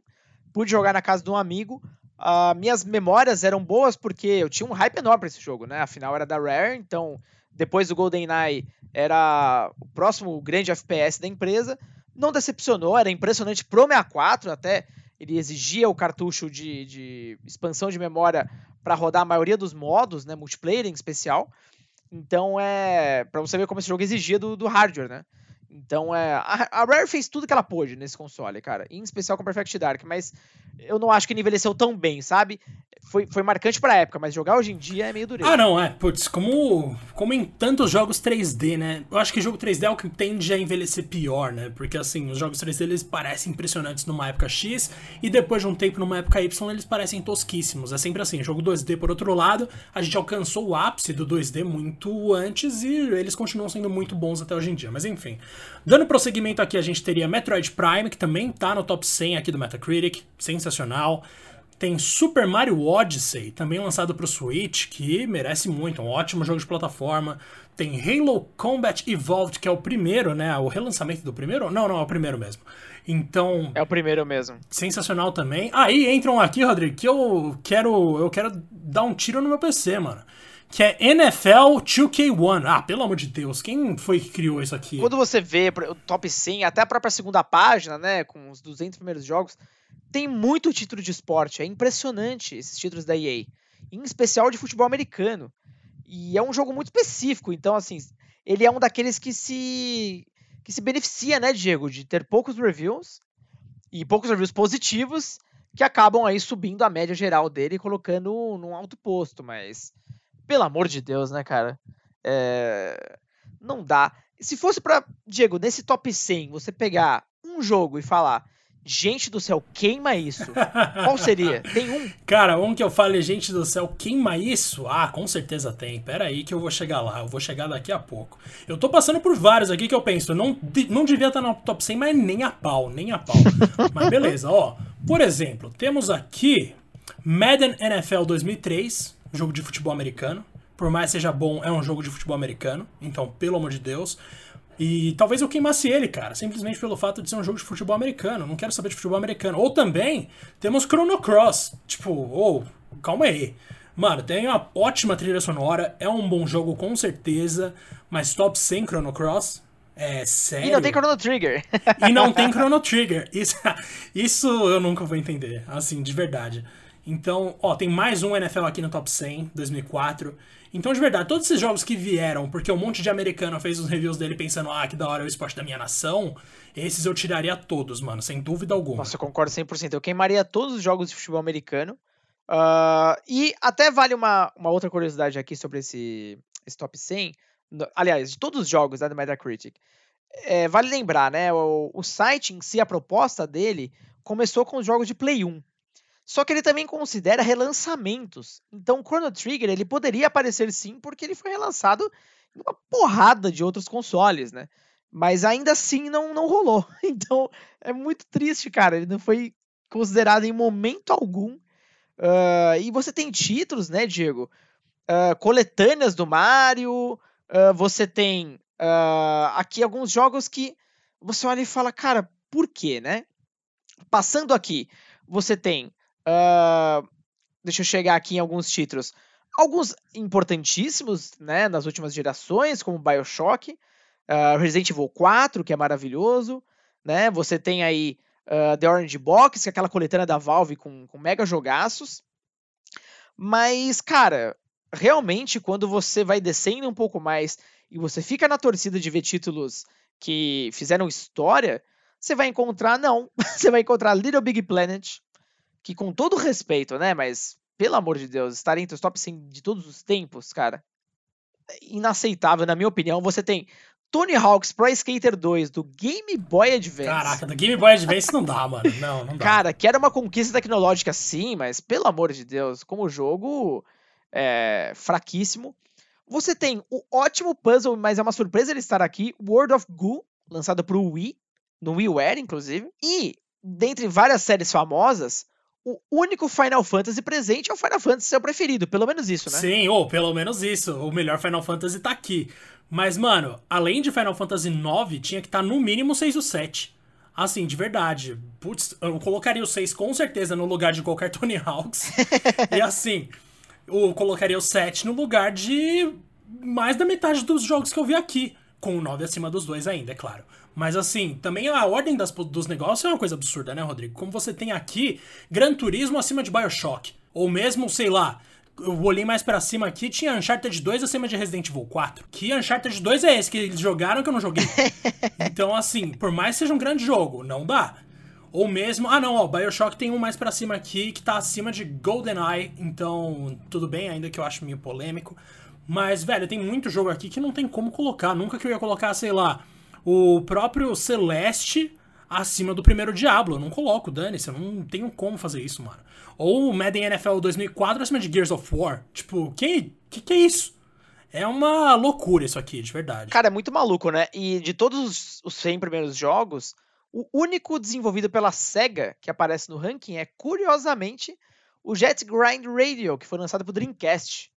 Pude jogar na casa de um amigo. Uh, minhas memórias eram boas porque eu tinha um hype enorme pra esse jogo, né? Afinal, era da Rare, então, depois do GoldenEye, era o próximo grande FPS da empresa. Não decepcionou, era impressionante pro 64, até ele exigia o cartucho de, de expansão de memória para rodar a maioria dos modos, né, multiplayer em especial. Então é para você ver como esse jogo exigia do, do hardware, né? Então é a, Rare fez tudo que ela pôde nesse console, cara, em especial com Perfect Dark, mas eu não acho que envelheceu tão bem, sabe? foi, foi marcante pra época, mas jogar hoje em dia é meio dureza. Ah, não, é. Putz, como, como em tantos jogos 3D, né? Eu acho que jogo 3D é o que tende a envelhecer pior, né? Porque, assim, os jogos 3D eles parecem impressionantes numa época X e depois de um tempo numa época Y eles parecem tosquíssimos. É sempre assim. Jogo 2D, por outro lado, a gente alcançou o ápice do 2D muito antes e eles continuam sendo muito bons até hoje em dia. Mas, enfim. Dando prosseguimento aqui, a gente teria Metroid Prime, que também tá no top 100 aqui do Metacritic, sensacional. Tem Super Mario Odyssey, também lançado para o Switch, que merece muito, um ótimo jogo de plataforma. Tem Halo Combat Evolved, que é o primeiro, né? O relançamento do primeiro? Não, não, é o primeiro mesmo. Então. É o primeiro mesmo. Sensacional também. Aí entram aqui, Rodrigo, que eu quero. Eu quero dar um tiro no meu PC, mano. Que é NFL 2K1. Ah, pelo amor de Deus, quem foi que criou isso aqui? Quando você vê o top 100, até a própria segunda página, né? Com os 200 primeiros jogos tem muito título de esporte. É impressionante esses títulos da EA. Em especial de futebol americano. E é um jogo muito específico. Então, assim, ele é um daqueles que se. que se beneficia, né, Diego? De ter poucos reviews. E poucos reviews positivos. Que acabam aí subindo a média geral dele e colocando num alto posto. Mas. Pelo amor de Deus, né, cara? É... Não dá. Se fosse para Diego, nesse top 100, você pegar um jogo e falar Gente do céu, queima isso. Qual seria? Tem um? Cara, um que eu fale, gente do céu, queima isso? Ah, com certeza tem. Pera aí que eu vou chegar lá. Eu vou chegar daqui a pouco. Eu tô passando por vários aqui que eu penso, não, não devia estar no top 100, mas nem a pau, nem a pau. mas beleza, ó. Por exemplo, temos aqui Madden NFL 2003, jogo de futebol americano. Por mais seja bom, é um jogo de futebol americano. Então, pelo amor de Deus. E talvez eu queimasse ele, cara, simplesmente pelo fato de ser um jogo de futebol americano. Não quero saber de futebol americano. Ou também temos Chrono Cross. Tipo, ou, oh, calma aí. Mano, tem uma ótima trilha sonora, é um bom jogo com certeza, mas top 100 Chrono Cross? É sério? E não tem Chrono Trigger. e não tem Chrono Trigger. Isso, isso eu nunca vou entender, assim, de verdade. Então, ó, tem mais um NFL aqui no top 100, 2004. Então, de verdade, todos esses jogos que vieram, porque um monte de americano fez os reviews dele pensando, ah, que da hora é o esporte da minha nação, esses eu tiraria todos, mano, sem dúvida alguma. Nossa, eu concordo 100%. Eu queimaria todos os jogos de futebol americano. Uh, e até vale uma, uma outra curiosidade aqui sobre esse, esse top 100. Aliás, de todos os jogos né, do Metacritic. É, vale lembrar, né? O, o site em si, a proposta dele, começou com os jogos de Play 1. Só que ele também considera relançamentos. Então, o Chrono Trigger ele poderia aparecer sim, porque ele foi relançado em uma porrada de outros consoles, né? Mas ainda assim não, não rolou. Então é muito triste, cara. Ele não foi considerado em momento algum. Uh, e você tem títulos, né, Diego? Uh, coletâneas do Mario. Uh, você tem aqui alguns jogos que você olha e fala, cara, por quê, né? Passando aqui, você tem Uh, deixa eu chegar aqui em alguns títulos. Alguns importantíssimos, né, nas últimas gerações, como Bioshock, uh, Resident Evil 4, que é maravilhoso, né? Você tem aí uh, The Orange Box, que é aquela coletânea da Valve com, com mega jogaços. Mas, cara, realmente, quando você vai descendo um pouco mais e você fica na torcida de ver títulos que fizeram história, você vai encontrar, não, você vai encontrar Little Big Planet, que com todo respeito, né, mas pelo amor de Deus, estar entre os top 100 de todos os tempos, cara, é inaceitável, na minha opinião. Você tem Tony Hawk's Pro Skater 2 do Game Boy Advance. Caraca, do Game Boy Advance não dá, mano. Não, não dá. Cara, que era uma conquista tecnológica sim, mas pelo amor de Deus, como jogo é, fraquíssimo. Você tem o ótimo puzzle, mas é uma surpresa ele estar aqui, World of Goo, lançado pro Wii, no WiiWare, inclusive. E, dentre várias séries famosas, o único Final Fantasy presente é o Final Fantasy seu preferido, pelo menos isso, né? Sim, ou pelo menos isso. O melhor Final Fantasy tá aqui. Mas, mano, além de Final Fantasy IX, tinha que estar tá no mínimo 6 ou 7. Assim, de verdade. Putz, eu colocaria o 6 com certeza no lugar de qualquer Tony Hawks. e assim, eu colocaria o 7 no lugar de mais da metade dos jogos que eu vi aqui. Com o 9 acima dos dois ainda, é claro. Mas assim, também a ordem das, dos negócios é uma coisa absurda, né, Rodrigo? Como você tem aqui Gran Turismo acima de Bioshock. Ou mesmo, sei lá, eu olhei mais para cima aqui, tinha Uncharted 2 acima de Resident Evil 4. Que Uncharted 2 é esse que eles jogaram que eu não joguei? então, assim, por mais que seja um grande jogo, não dá. Ou mesmo, ah não, ó, Bioshock tem um mais para cima aqui que tá acima de GoldenEye, então tudo bem, ainda que eu acho meio polêmico. Mas, velho, tem muito jogo aqui que não tem como colocar. Nunca que eu ia colocar, sei lá, o próprio Celeste acima do primeiro Diablo. Eu não coloco, dane-se, eu não tenho como fazer isso, mano. Ou o Madden NFL 2004 acima de Gears of War. Tipo, que, que que é isso? É uma loucura isso aqui, de verdade. Cara, é muito maluco, né? E de todos os 100 primeiros jogos, o único desenvolvido pela SEGA que aparece no ranking é, curiosamente, o Jet Grind Radio, que foi lançado pro Dreamcast.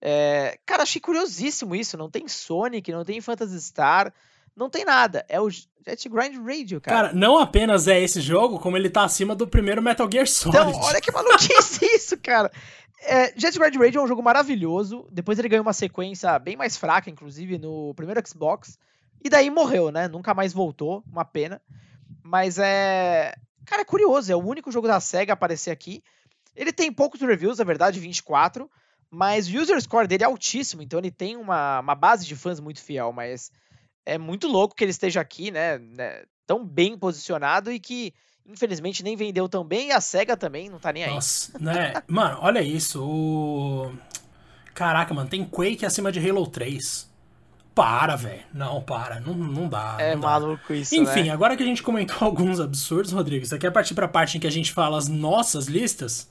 É... Cara, achei curiosíssimo isso. Não tem Sonic, não tem Phantasy Star, não tem nada. É o Jet Grind Radio, cara. Cara, não apenas é esse jogo, como ele tá acima do primeiro Metal Gear Solid. Então, olha que maluquice isso, cara. É, Jet Grind Radio é um jogo maravilhoso. Depois ele ganhou uma sequência bem mais fraca, inclusive, no primeiro Xbox. E daí morreu, né? Nunca mais voltou. Uma pena. Mas é. Cara, é curioso. É o único jogo da SEGA a aparecer aqui. Ele tem poucos reviews, na verdade, 24. Mas o user score dele é altíssimo. Então ele tem uma, uma base de fãs muito fiel. Mas é muito louco que ele esteja aqui, né? né tão bem posicionado e que infelizmente nem vendeu tão bem e a SEGA também não tá nem aí. Nossa, né? mano, olha isso. O... Caraca, mano, tem Quake acima de Halo 3. Para, velho. Não, para. Não, não dá. É não maluco dá. isso, Enfim, né? agora que a gente comentou alguns absurdos, Rodrigo, você quer partir pra parte em que a gente fala as nossas listas?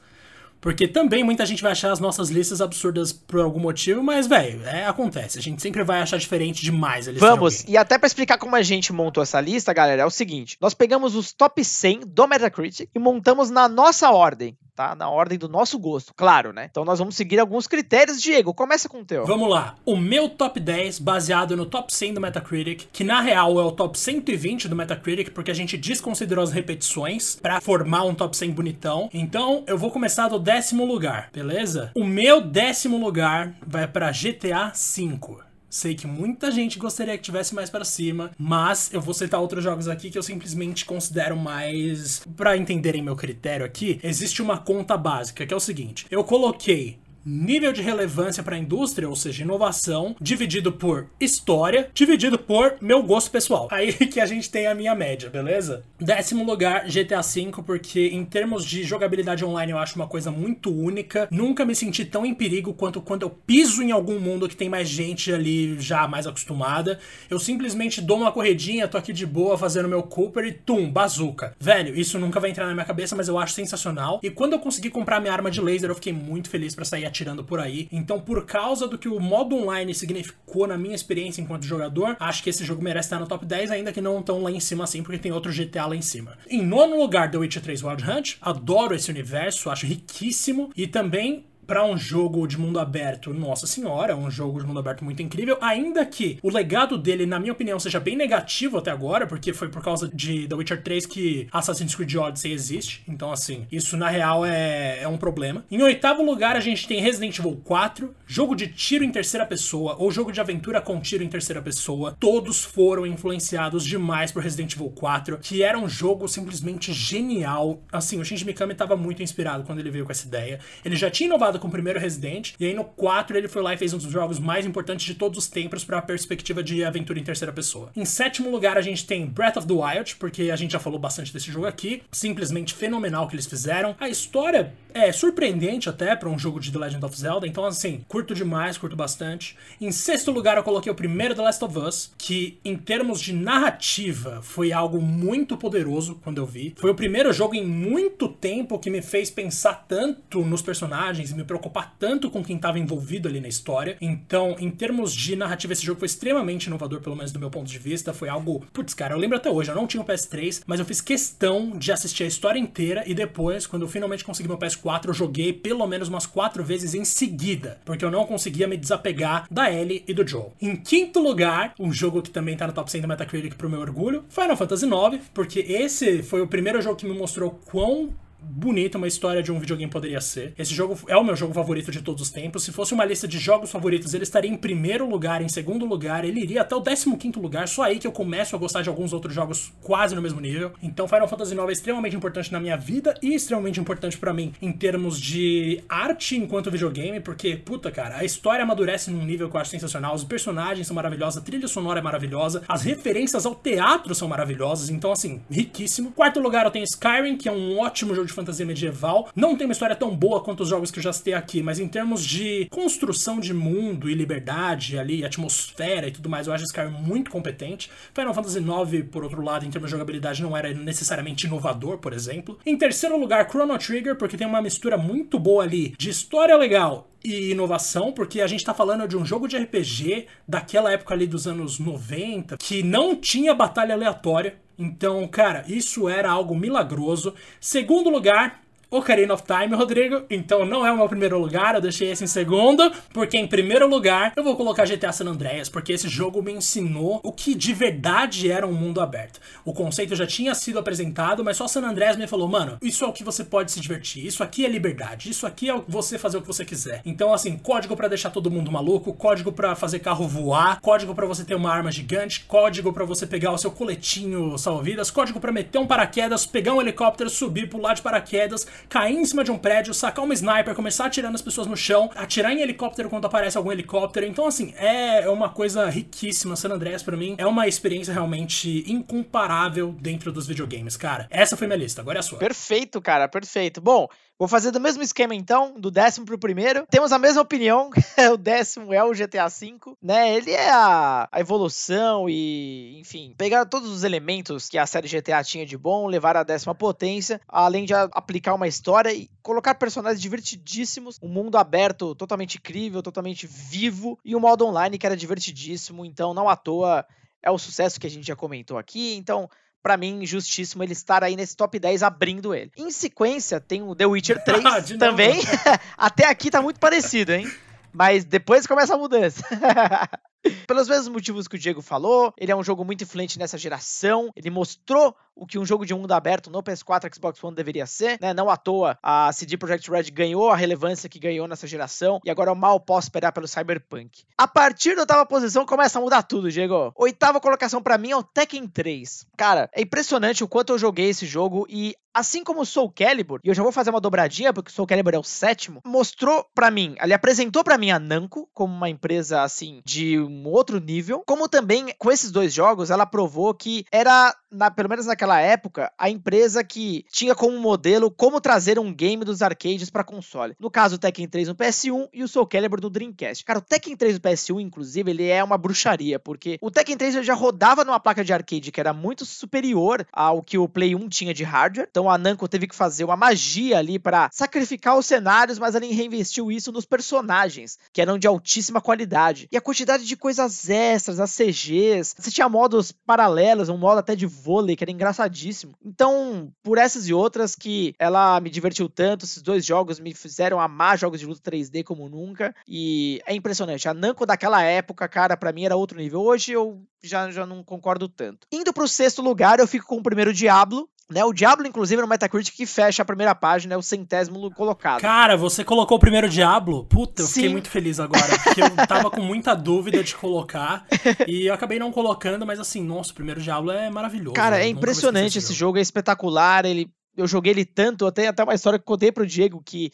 Porque também muita gente vai achar as nossas listas absurdas por algum motivo, mas, velho, é, acontece. A gente sempre vai achar diferente demais a lista Vamos, e até para explicar como a gente montou essa lista, galera, é o seguinte: nós pegamos os top 100 do Metacritic e montamos na nossa ordem tá? Na ordem do nosso gosto, claro, né? Então nós vamos seguir alguns critérios. Diego, começa com o teu. Vamos lá. O meu top 10, baseado no top 100 do Metacritic, que na real é o top 120 do Metacritic, porque a gente desconsiderou as repetições para formar um top 100 bonitão. Então eu vou começar do décimo lugar, beleza? O meu décimo lugar vai para GTA V. Sei que muita gente gostaria que tivesse mais para cima, mas eu vou citar outros jogos aqui que eu simplesmente considero mais. Para entenderem meu critério aqui, existe uma conta básica que é o seguinte: eu coloquei nível de relevância para a indústria, ou seja, inovação, dividido por história, dividido por meu gosto pessoal. Aí que a gente tem a minha média, beleza? Décimo lugar, GTA V, porque em termos de jogabilidade online eu acho uma coisa muito única. Nunca me senti tão em perigo quanto quando eu piso em algum mundo que tem mais gente ali já mais acostumada. Eu simplesmente dou uma corredinha, tô aqui de boa fazendo meu Cooper e tum, bazuca. Velho, isso nunca vai entrar na minha cabeça, mas eu acho sensacional. E quando eu consegui comprar minha arma de laser, eu fiquei muito feliz para sair por aí. Então, por causa do que o modo online significou na minha experiência enquanto jogador, acho que esse jogo merece estar no top 10, ainda que não tão lá em cima assim, porque tem outro GTA lá em cima. Em nono lugar, The Witcher 3 Wild Hunt. Adoro esse universo, acho riquíssimo. E também para um jogo de mundo aberto, nossa senhora, um jogo de mundo aberto muito incrível, ainda que o legado dele, na minha opinião, seja bem negativo até agora, porque foi por causa de The Witcher 3 que Assassin's Creed Odyssey existe. Então, assim, isso na real é, é um problema. Em oitavo lugar, a gente tem Resident Evil 4, jogo de tiro em terceira pessoa, ou jogo de aventura com tiro em terceira pessoa. Todos foram influenciados demais por Resident Evil 4, que era um jogo simplesmente genial. Assim, o Shinji Mikami estava muito inspirado quando ele veio com essa ideia. Ele já tinha inovado com o primeiro Resident, e aí no 4 ele foi lá e fez um dos jogos mais importantes de todos os tempos para a perspectiva de aventura em terceira pessoa. Em sétimo lugar, a gente tem Breath of the Wild, porque a gente já falou bastante desse jogo aqui, simplesmente fenomenal que eles fizeram. A história é surpreendente até para um jogo de The Legend of Zelda, então assim, curto demais, curto bastante. Em sexto lugar, eu coloquei o primeiro The Last of Us, que em termos de narrativa foi algo muito poderoso quando eu vi. Foi o primeiro jogo em muito tempo que me fez pensar tanto nos personagens e me preocupar tanto com quem estava envolvido ali na história. Então, em termos de narrativa, esse jogo foi extremamente inovador, pelo menos do meu ponto de vista. Foi algo. Putz, cara, eu lembro até hoje, eu não tinha o PS3, mas eu fiz questão de assistir a história inteira e depois, quando eu finalmente consegui meu PS4, eu joguei pelo menos umas quatro vezes em seguida, porque eu não conseguia me desapegar da Ellie e do Joel. Em quinto lugar, um jogo que também tá no top 100 do Metacritic pro meu orgulho, Final Fantasy IX, porque esse foi o primeiro jogo que me mostrou quão bonita uma história de um videogame poderia ser. Esse jogo é o meu jogo favorito de todos os tempos. Se fosse uma lista de jogos favoritos, ele estaria em primeiro lugar, em segundo lugar, ele iria até o 15 lugar. Só aí que eu começo a gostar de alguns outros jogos quase no mesmo nível. Então, Final Fantasy IX é extremamente importante na minha vida e extremamente importante para mim em termos de arte enquanto videogame, porque, puta, cara, a história amadurece num nível que eu acho sensacional. Os personagens são maravilhosos, a trilha sonora é maravilhosa, as referências ao teatro são maravilhosas. Então, assim, riquíssimo. Quarto lugar, eu tenho Skyrim, que é um ótimo jogo de fantasia medieval. Não tem uma história tão boa quanto os jogos que eu já citei aqui, mas em termos de construção de mundo e liberdade ali, atmosfera e tudo mais, eu acho Skyrim muito competente. Final Fantasy IX, por outro lado, em termos de jogabilidade, não era necessariamente inovador, por exemplo. Em terceiro lugar, Chrono Trigger, porque tem uma mistura muito boa ali de história legal e inovação, porque a gente tá falando de um jogo de RPG daquela época ali dos anos 90, que não tinha batalha aleatória. Então, cara, isso era algo milagroso. Segundo lugar, Ocarina of Time, Rodrigo. Então não é o meu primeiro lugar, eu deixei esse em segundo, porque em primeiro lugar eu vou colocar GTA San Andreas, porque esse jogo me ensinou o que de verdade era um mundo aberto. O conceito já tinha sido apresentado, mas só San Andreas me falou, mano, isso é o que você pode se divertir, isso aqui é liberdade, isso aqui é você fazer o que você quiser. Então assim, código para deixar todo mundo maluco, código para fazer carro voar, código para você ter uma arma gigante, código para você pegar o seu coletinho salva-vidas, código para meter um paraquedas, pegar um helicóptero, subir, pular de paraquedas, cair em cima de um prédio, sacar uma sniper, começar a atirar nas pessoas no chão, atirar em helicóptero quando aparece algum helicóptero. Então, assim, é uma coisa riquíssima. San Andreas, para mim, é uma experiência realmente incomparável dentro dos videogames, cara. Essa foi minha lista, agora é a sua. Perfeito, cara, perfeito. Bom, Vou fazer do mesmo esquema então, do décimo pro primeiro. Temos a mesma opinião, o décimo é o GTA V, né? Ele é a, a, evolução e, enfim, pegar todos os elementos que a série GTA tinha de bom, levar a décima potência, além de aplicar uma história e colocar personagens divertidíssimos, um mundo aberto totalmente incrível, totalmente vivo e um modo online que era divertidíssimo, então não à toa é o sucesso que a gente já comentou aqui. Então, para mim, justíssimo ele estar aí nesse top 10 abrindo ele. Em sequência, tem o The Witcher 3 ah, também. Até aqui tá muito parecido, hein? Mas depois começa a mudança. Pelos mesmos motivos que o Diego falou, ele é um jogo muito influente nessa geração. Ele mostrou o que um jogo de mundo aberto no PS4 Xbox One deveria ser, né? Não à toa a CD Projekt Red ganhou a relevância que ganhou nessa geração e agora eu mal posso esperar pelo Cyberpunk. A partir da oitava posição começa a mudar tudo, Diego. Oitava colocação para mim é o Tekken 3. Cara, é impressionante o quanto eu joguei esse jogo e assim como o Soul Calibur, e eu já vou fazer uma dobradinha porque o Soul Calibur é o sétimo, mostrou para mim, ele apresentou para mim a Namco como uma empresa assim de um outro nível, como também com esses dois jogos ela provou que era na, pelo menos naquela época, a empresa que tinha como modelo como trazer um game dos arcades para console. No caso, o Tekken 3 no PS1 e o Soul Calibur do Dreamcast. Cara, o Tekken 3 no PS1, inclusive, ele é uma bruxaria, porque o Tekken 3 já rodava numa placa de arcade que era muito superior ao que o Play 1 tinha de hardware. Então a Namco teve que fazer uma magia ali para sacrificar os cenários, mas ele reinvestiu isso nos personagens, que eram de altíssima qualidade. E a quantidade de coisas extras, as CGs, você tinha modos paralelos, um modo até de vôlei, que era engraçadíssimo. Então, por essas e outras que ela me divertiu tanto, esses dois jogos me fizeram amar jogos de luta 3D como nunca. E é impressionante. A Namco daquela época, cara, para mim era outro nível. Hoje eu já, já não concordo tanto. Indo pro sexto lugar, eu fico com o primeiro Diablo, né, o Diablo, inclusive, no Metacritic que fecha a primeira página, é o centésimo colocado. Cara, você colocou o primeiro Diablo? Puta, eu Sim. fiquei muito feliz agora. Porque eu tava com muita dúvida de colocar. e eu acabei não colocando, mas assim, nossa, o primeiro Diablo é maravilhoso. Cara, é impressionante esse jogo. jogo, é espetacular. Ele, eu joguei ele tanto, eu tenho até uma história que contei pro Diego que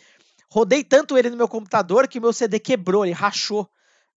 rodei tanto ele no meu computador que o meu CD quebrou, ele rachou.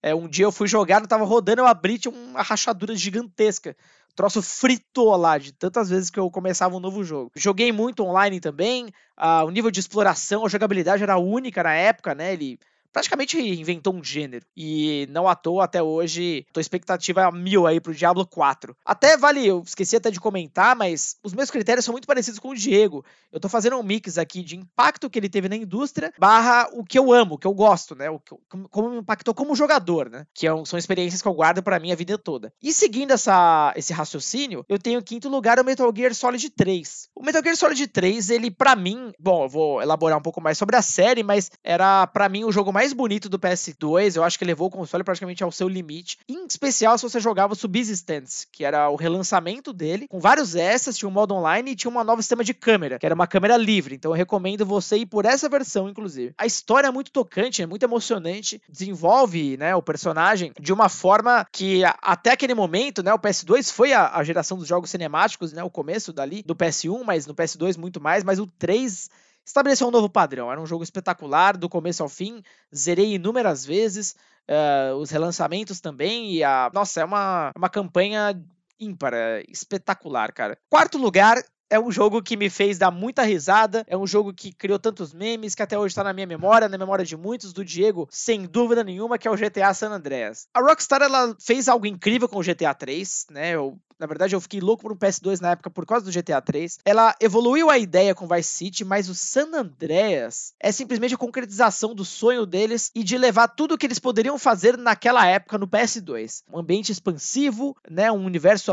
É, um dia eu fui jogar, não tava rodando, eu abri, tinha uma rachadura gigantesca troço fritou lá de tantas vezes que eu começava um novo jogo. Joguei muito online também, uh, o nível de exploração, a jogabilidade era única na época, né? Ele praticamente inventou um gênero. E não à toa, até hoje, tô expectativa mil aí pro Diablo 4. Até vale, eu esqueci até de comentar, mas os meus critérios são muito parecidos com o Diego. Eu tô fazendo um mix aqui de impacto que ele teve na indústria, barra o que eu amo, o que eu gosto, né? O que, como me impactou como jogador, né? Que é são experiências que eu guardo para mim a vida toda. E seguindo essa, esse raciocínio, eu tenho em quinto lugar o Metal Gear Solid 3. O Metal Gear Solid 3, ele para mim, bom, eu vou elaborar um pouco mais sobre a série, mas era para mim o jogo mais mais bonito do PS2. Eu acho que levou o console praticamente ao seu limite. Em especial se você jogava Subsistence, que era o relançamento dele, com vários extras, tinha um modo online e tinha uma nova sistema de câmera, que era uma câmera livre. Então eu recomendo você ir por essa versão, inclusive. A história é muito tocante, é muito emocionante, desenvolve né, o personagem de uma forma que até aquele momento, né, o PS2 foi a, a geração dos jogos cinemáticos, né, o começo dali do PS1, mas no PS2 muito mais, mas o 3 estabeleceu um novo padrão. Era um jogo espetacular, do começo ao fim. Zerei inúmeras vezes. Uh, os relançamentos também. E a. Nossa, é uma, uma campanha ímpar, é espetacular, cara. Quarto lugar, é um jogo que me fez dar muita risada, é um jogo que criou tantos memes que até hoje está na minha memória, na memória de muitos, do Diego, sem dúvida nenhuma, que é o GTA San Andreas. A Rockstar ela fez algo incrível com o GTA 3, né? Eu na verdade, eu fiquei louco por um PS2 na época por causa do GTA 3. Ela evoluiu a ideia com Vice City, mas o San Andreas é simplesmente a concretização do sonho deles e de levar tudo o que eles poderiam fazer naquela época no PS2. Um ambiente expansivo, né, um universo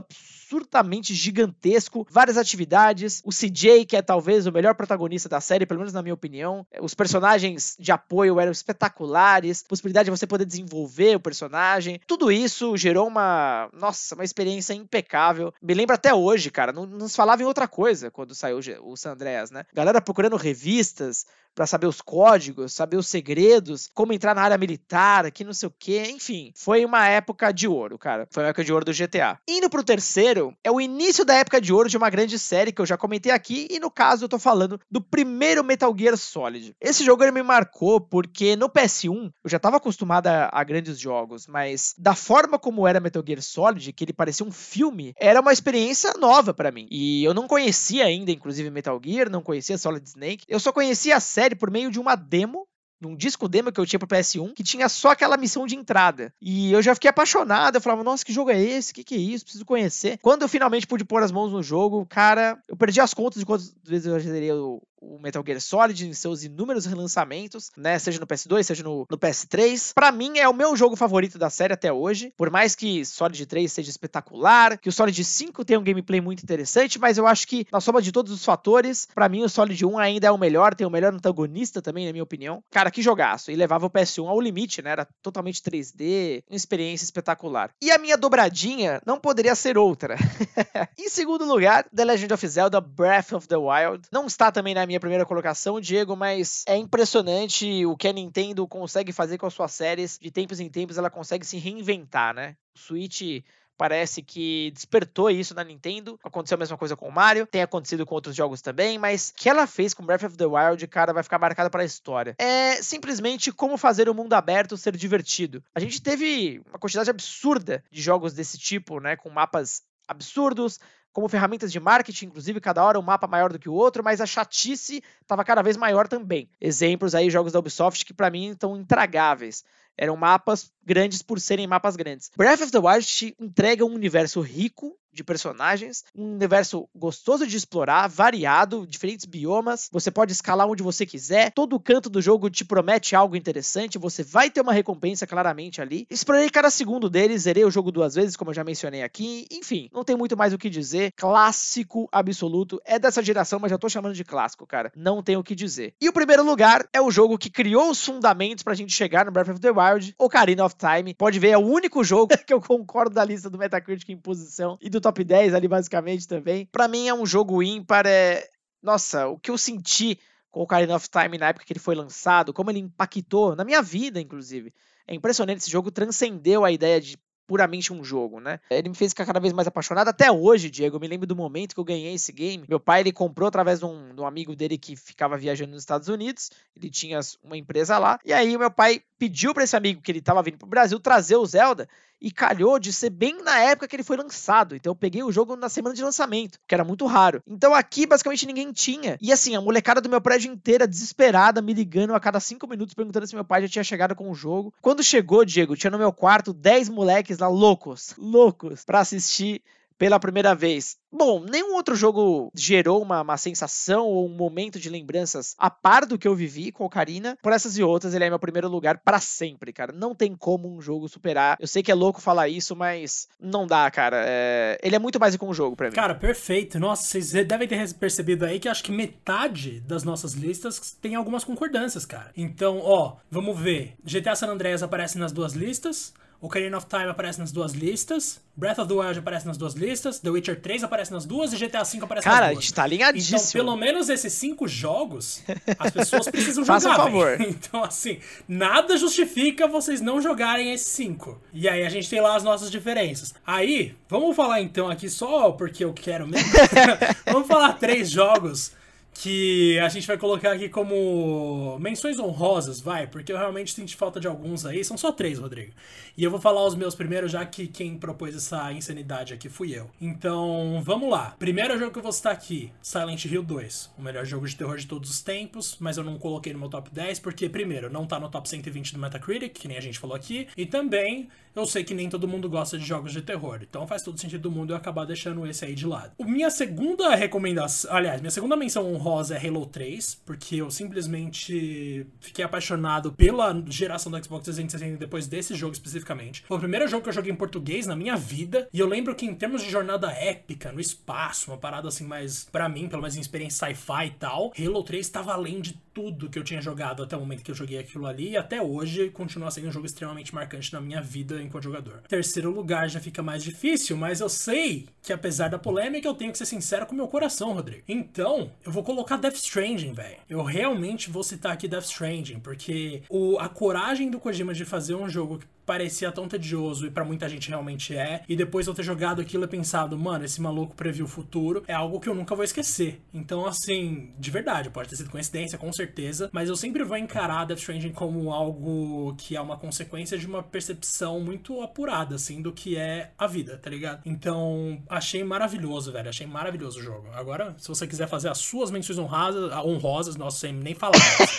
absurdamente gigantesco, várias atividades, o CJ, que é talvez o melhor protagonista da série, pelo menos na minha opinião. Os personagens de apoio eram espetaculares, possibilidade de você poder desenvolver o personagem. Tudo isso gerou uma, nossa, uma experiência impecável. Me lembra até hoje, cara. Não, não se falava em outra coisa quando saiu o San Andreas, né? Galera procurando revistas, para saber os códigos, saber os segredos, como entrar na área militar, que não sei o que, enfim. Foi uma época de ouro, cara. Foi uma época de ouro do GTA. Indo pro terceiro, é o início da época de ouro de uma grande série que eu já comentei aqui, e no caso eu tô falando do primeiro Metal Gear Solid. Esse jogo ele me marcou porque no PS1 eu já tava acostumado a, a grandes jogos, mas da forma como era Metal Gear Solid, que ele parecia um filme, era uma experiência nova para mim. E eu não conhecia ainda, inclusive, Metal Gear, não conhecia Solid Snake. Eu só conhecia a série por meio de uma demo um disco demo que eu tinha pro PS1, que tinha só aquela missão de entrada. E eu já fiquei apaixonado, eu falava, nossa, que jogo é esse? Que que é isso? Preciso conhecer. Quando eu finalmente pude pôr as mãos no jogo, cara, eu perdi as contas de quantas vezes eu zerei o, o Metal Gear Solid em seus inúmeros relançamentos, né? Seja no PS2, seja no, no PS3. Para mim é o meu jogo favorito da série até hoje. Por mais que Solid 3 seja espetacular, que o Solid 5 tenha um gameplay muito interessante, mas eu acho que na soma de todos os fatores, para mim o Solid 1 ainda é o melhor, tem o melhor antagonista também, na minha opinião. Cara, que jogaço! E levava o PS1 ao limite, né? Era totalmente 3D, uma experiência espetacular. E a minha dobradinha não poderia ser outra. em segundo lugar, The Legend of Zelda Breath of the Wild. Não está também na minha minha primeira colocação, Diego, mas é impressionante o que a Nintendo consegue fazer com as suas séries. De tempos em tempos ela consegue se reinventar, né? O Switch parece que despertou isso na Nintendo. Aconteceu a mesma coisa com o Mario, tem acontecido com outros jogos também, mas o que ela fez com Breath of the Wild, cara, vai ficar marcada para a história. É simplesmente como fazer o mundo aberto ser divertido. A gente teve uma quantidade absurda de jogos desse tipo, né, com mapas absurdos, como ferramentas de marketing, inclusive cada hora um mapa maior do que o outro, mas a chatice estava cada vez maior também. Exemplos aí, jogos da Ubisoft que para mim estão intragáveis. Eram mapas grandes por serem mapas grandes. Breath of the Wild te entrega um universo rico de personagens, um universo gostoso de explorar, variado, diferentes biomas. Você pode escalar onde você quiser. Todo canto do jogo te promete algo interessante. Você vai ter uma recompensa claramente ali. Explorei cada segundo dele, zerei o jogo duas vezes, como eu já mencionei aqui. Enfim, não tem muito mais o que dizer. Clássico absoluto. É dessa geração, mas já tô chamando de clássico, cara. Não tem o que dizer. E o primeiro lugar é o jogo que criou os fundamentos pra gente chegar no Breath of the Wild, Ocarina of Time. Pode ver, é o único jogo que eu concordo da lista do Metacritic em posição e do top 10 ali, basicamente, também. Para mim é um jogo ímpar. É... Nossa, o que eu senti com o Ocarina of Time na época que ele foi lançado, como ele impactou na minha vida, inclusive. É impressionante, esse jogo transcendeu a ideia de puramente um jogo, né? Ele me fez ficar cada vez mais apaixonado. Até hoje, Diego, eu me lembro do momento que eu ganhei esse game. Meu pai, ele comprou através de um, de um amigo dele que ficava viajando nos Estados Unidos. Ele tinha uma empresa lá. E aí, meu pai pediu para esse amigo que ele estava vindo pro Brasil trazer o Zelda e calhou de ser bem na época que ele foi lançado. Então eu peguei o jogo na semana de lançamento, que era muito raro. Então aqui basicamente ninguém tinha. E assim, a molecada do meu prédio inteira desesperada, me ligando a cada cinco minutos perguntando se meu pai já tinha chegado com o jogo. Quando chegou, Diego, tinha no meu quarto 10 moleques lá loucos, loucos, para assistir pela primeira vez. Bom, nenhum outro jogo gerou uma, uma, sensação ou um momento de lembranças a par do que eu vivi com Ocarina. Por essas e outras, ele é meu primeiro lugar para sempre, cara. Não tem como um jogo superar. Eu sei que é louco falar isso, mas não dá, cara. É... Ele é muito mais do que um jogo pra mim. Cara, perfeito. Nossa, vocês devem ter percebido aí que acho que metade das nossas listas tem algumas concordâncias, cara. Então, ó, vamos ver. GTA San Andreas aparece nas duas listas. Ocarina of Time aparece nas duas listas, Breath of the Wild aparece nas duas listas, The Witcher 3 aparece nas duas e GTA V aparece Cara, nas duas. Cara, a gente tá alinhadíssimo. Então, pelo menos esses cinco jogos, as pessoas precisam jogar. Faça favor. Então, assim, nada justifica vocês não jogarem esses cinco. E aí a gente tem lá as nossas diferenças. Aí, vamos falar então aqui só porque eu quero mesmo. vamos falar três jogos que a gente vai colocar aqui como menções honrosas, vai, porque eu realmente senti falta de alguns aí. São só três, Rodrigo. E eu vou falar os meus primeiro, já que quem propôs essa insanidade aqui fui eu. Então, vamos lá. Primeiro jogo que eu vou citar aqui, Silent Hill 2. O melhor jogo de terror de todos os tempos, mas eu não coloquei no meu top 10 porque, primeiro, não tá no top 120 do Metacritic, que nem a gente falou aqui, e também eu sei que nem todo mundo gosta de jogos de terror, então faz todo sentido do mundo eu acabar deixando esse aí de lado. Minha segunda recomendação, aliás, minha segunda menção honrosa é Halo 3, porque eu simplesmente fiquei apaixonado pela geração do Xbox 360 depois desse jogo especificamente. Foi o primeiro jogo que eu joguei em português na minha vida, e eu lembro que em termos de jornada épica, no espaço, uma parada assim mais, para mim, pelo menos em experiência sci-fi e tal, Halo 3 estava além de tudo que eu tinha jogado até o momento que eu joguei aquilo ali, e até hoje continua sendo um jogo extremamente marcante na minha vida enquanto jogador. Terceiro lugar já fica mais difícil, mas eu sei que apesar da polêmica, eu tenho que ser sincero com o meu coração, Rodrigo. Então, eu vou colocar Death Stranding, velho. Eu realmente vou citar aqui Death Stranding, porque o, a coragem do Kojima de fazer um jogo que parecia tão tedioso e para muita gente realmente é. E depois eu ter jogado aquilo e pensado, mano, esse maluco previu o futuro, é algo que eu nunca vou esquecer. Então, assim, de verdade, pode ter sido coincidência, com certeza, mas eu sempre vou encarar Death Stranding como algo que é uma consequência de uma percepção muito apurada, assim, do que é a vida, tá ligado? Então, achei maravilhoso, velho, achei maravilhoso o jogo. Agora, se você quiser fazer as suas menções honrosas, honrosas nossa, sem nem falar,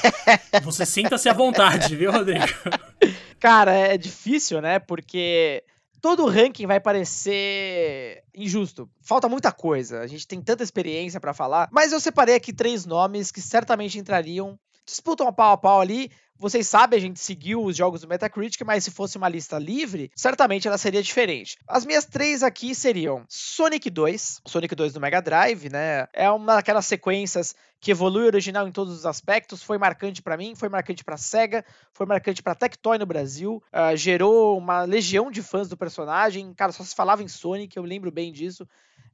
você sinta-se à vontade, viu, Rodrigo? Cara, é difícil, né? Porque todo ranking vai parecer injusto. Falta muita coisa. A gente tem tanta experiência para falar. Mas eu separei aqui três nomes que certamente entrariam. Disputam a pau a pau ali. Vocês sabem, a gente seguiu os jogos do Metacritic, mas se fosse uma lista livre, certamente ela seria diferente. As minhas três aqui seriam Sonic 2, Sonic 2 do Mega Drive, né? É uma daquelas sequências que evolui original em todos os aspectos, foi marcante para mim, foi marcante para Sega, foi marcante para Tectoy no Brasil, uh, gerou uma legião de fãs do personagem, cara, só se falava em Sonic, eu lembro bem disso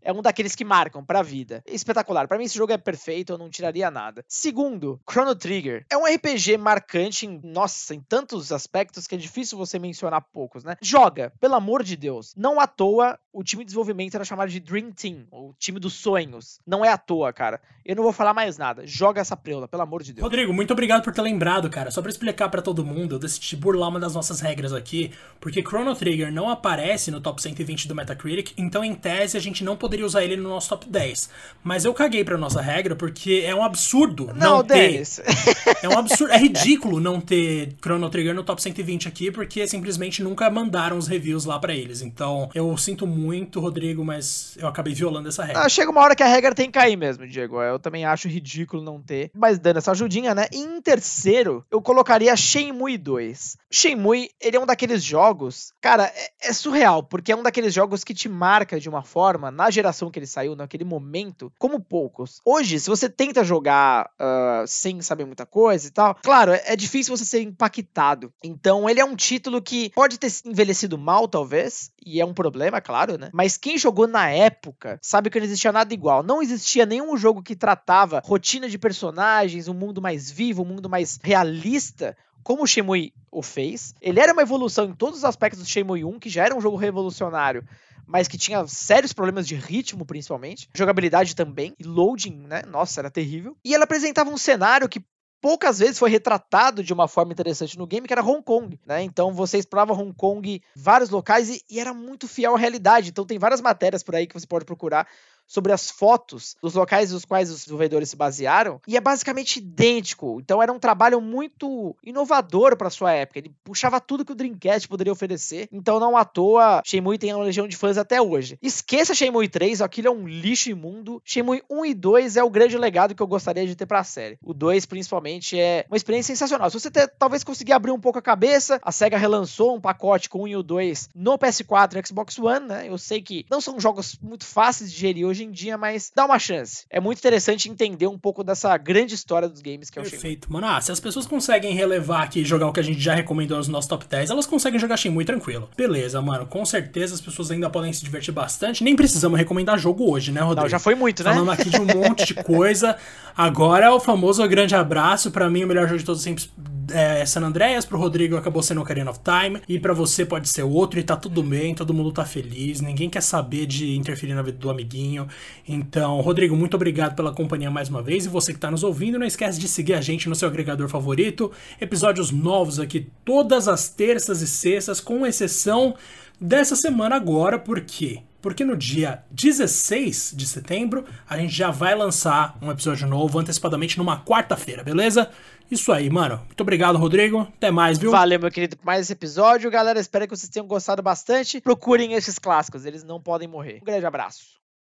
é um daqueles que marcam pra vida. Espetacular. Para mim, esse jogo é perfeito, eu não tiraria nada. Segundo, Chrono Trigger. É um RPG marcante em, nossa, em tantos aspectos que é difícil você mencionar poucos, né? Joga, pelo amor de Deus. Não à toa, o time de desenvolvimento era chamado de Dream Team, o time dos sonhos. Não é à toa, cara. Eu não vou falar mais nada. Joga essa preula, pelo amor de Deus. Rodrigo, muito obrigado por ter lembrado, cara. Só pra explicar para todo mundo, eu decidi burlar uma das nossas regras aqui, porque Chrono Trigger não aparece no top 120 do Metacritic, então em tese a gente não poderia poderia usar ele no nosso top 10. Mas eu caguei pra nossa regra porque é um absurdo não, não ter. é um absurdo, é ridículo não ter Chrono Trigger no top 120 aqui, porque simplesmente nunca mandaram os reviews lá para eles. Então, eu sinto muito, Rodrigo, mas eu acabei violando essa regra. Ah, chega uma hora que a regra tem que cair mesmo, Diego. Eu também acho ridículo não ter. Mas dando essa ajudinha, né? Em terceiro, eu colocaria Shenmue 2. Shenmue, ele é um daqueles jogos, cara, é, é surreal, porque é um daqueles jogos que te marca de uma forma na geração que ele saiu, naquele momento, como poucos. Hoje, se você tenta jogar uh, sem saber muita coisa e tal, claro, é, é difícil você ser impactado. Então, ele é um título que pode ter envelhecido mal, talvez, e é um problema, claro, né? Mas quem jogou na época sabe que não existia nada igual. Não existia nenhum jogo que tratava rotina de personagens, um mundo mais vivo, um mundo mais realista como o Shenmue o fez. Ele era uma evolução em todos os aspectos do Shenmue 1, que já era um jogo revolucionário, mas que tinha sérios problemas de ritmo, principalmente. Jogabilidade também, e loading, né? Nossa, era terrível. E ela apresentava um cenário que poucas vezes foi retratado de uma forma interessante no game, que era Hong Kong, né? Então você explorava Hong Kong, vários locais, e, e, era muito fiel à realidade. Então tem várias matérias por aí que você pode procurar sobre as fotos dos locais nos quais os desenvolvedores se basearam, e é basicamente idêntico. Então era um trabalho muito inovador para sua época. Ele puxava tudo que o Dreamcast poderia oferecer. Então não à toa Shenmue tem uma legião de fãs até hoje. Esqueça Shenmue 3, aquilo é um lixo imundo. Shenmue 1 e 2 é o grande legado que eu gostaria de ter para a série. O 2 principalmente é uma experiência sensacional. Se você ter, talvez conseguir abrir um pouco a cabeça, a Sega relançou um pacote com o 1 e o 2 no PS4 e Xbox One, né? Eu sei que não são jogos muito fáceis de gerir hoje hoje em dia, mas dá uma chance. É muito interessante entender um pouco dessa grande história dos games que é o Perfeito, mano. Ah, se as pessoas conseguem relevar aqui e jogar o que a gente já recomendou nos nossos top 10, elas conseguem jogar Shenmue tranquilo. Beleza, mano. Com certeza as pessoas ainda podem se divertir bastante. Nem precisamos recomendar jogo hoje, né, Rodrigo? Não, já foi muito, né? Falando aqui de um monte de coisa. Agora é o famoso grande abraço. para mim, o melhor jogo de todos os tempos é, San Andreas, pro Rodrigo acabou sendo Ocarina of Time, e para você pode ser outro e tá tudo bem, todo mundo tá feliz, ninguém quer saber de interferir na vida do amiguinho. Então, Rodrigo, muito obrigado pela companhia mais uma vez, e você que tá nos ouvindo, não esquece de seguir a gente no seu agregador favorito. Episódios novos aqui todas as terças e sextas, com exceção dessa semana agora, por quê? Porque no dia 16 de setembro a gente já vai lançar um episódio novo antecipadamente numa quarta-feira, beleza? Isso aí, mano. Muito obrigado, Rodrigo. Até mais, viu? Valeu, meu querido, por mais esse episódio. Galera, espero que vocês tenham gostado bastante. Procurem esses clássicos, eles não podem morrer. Um grande abraço.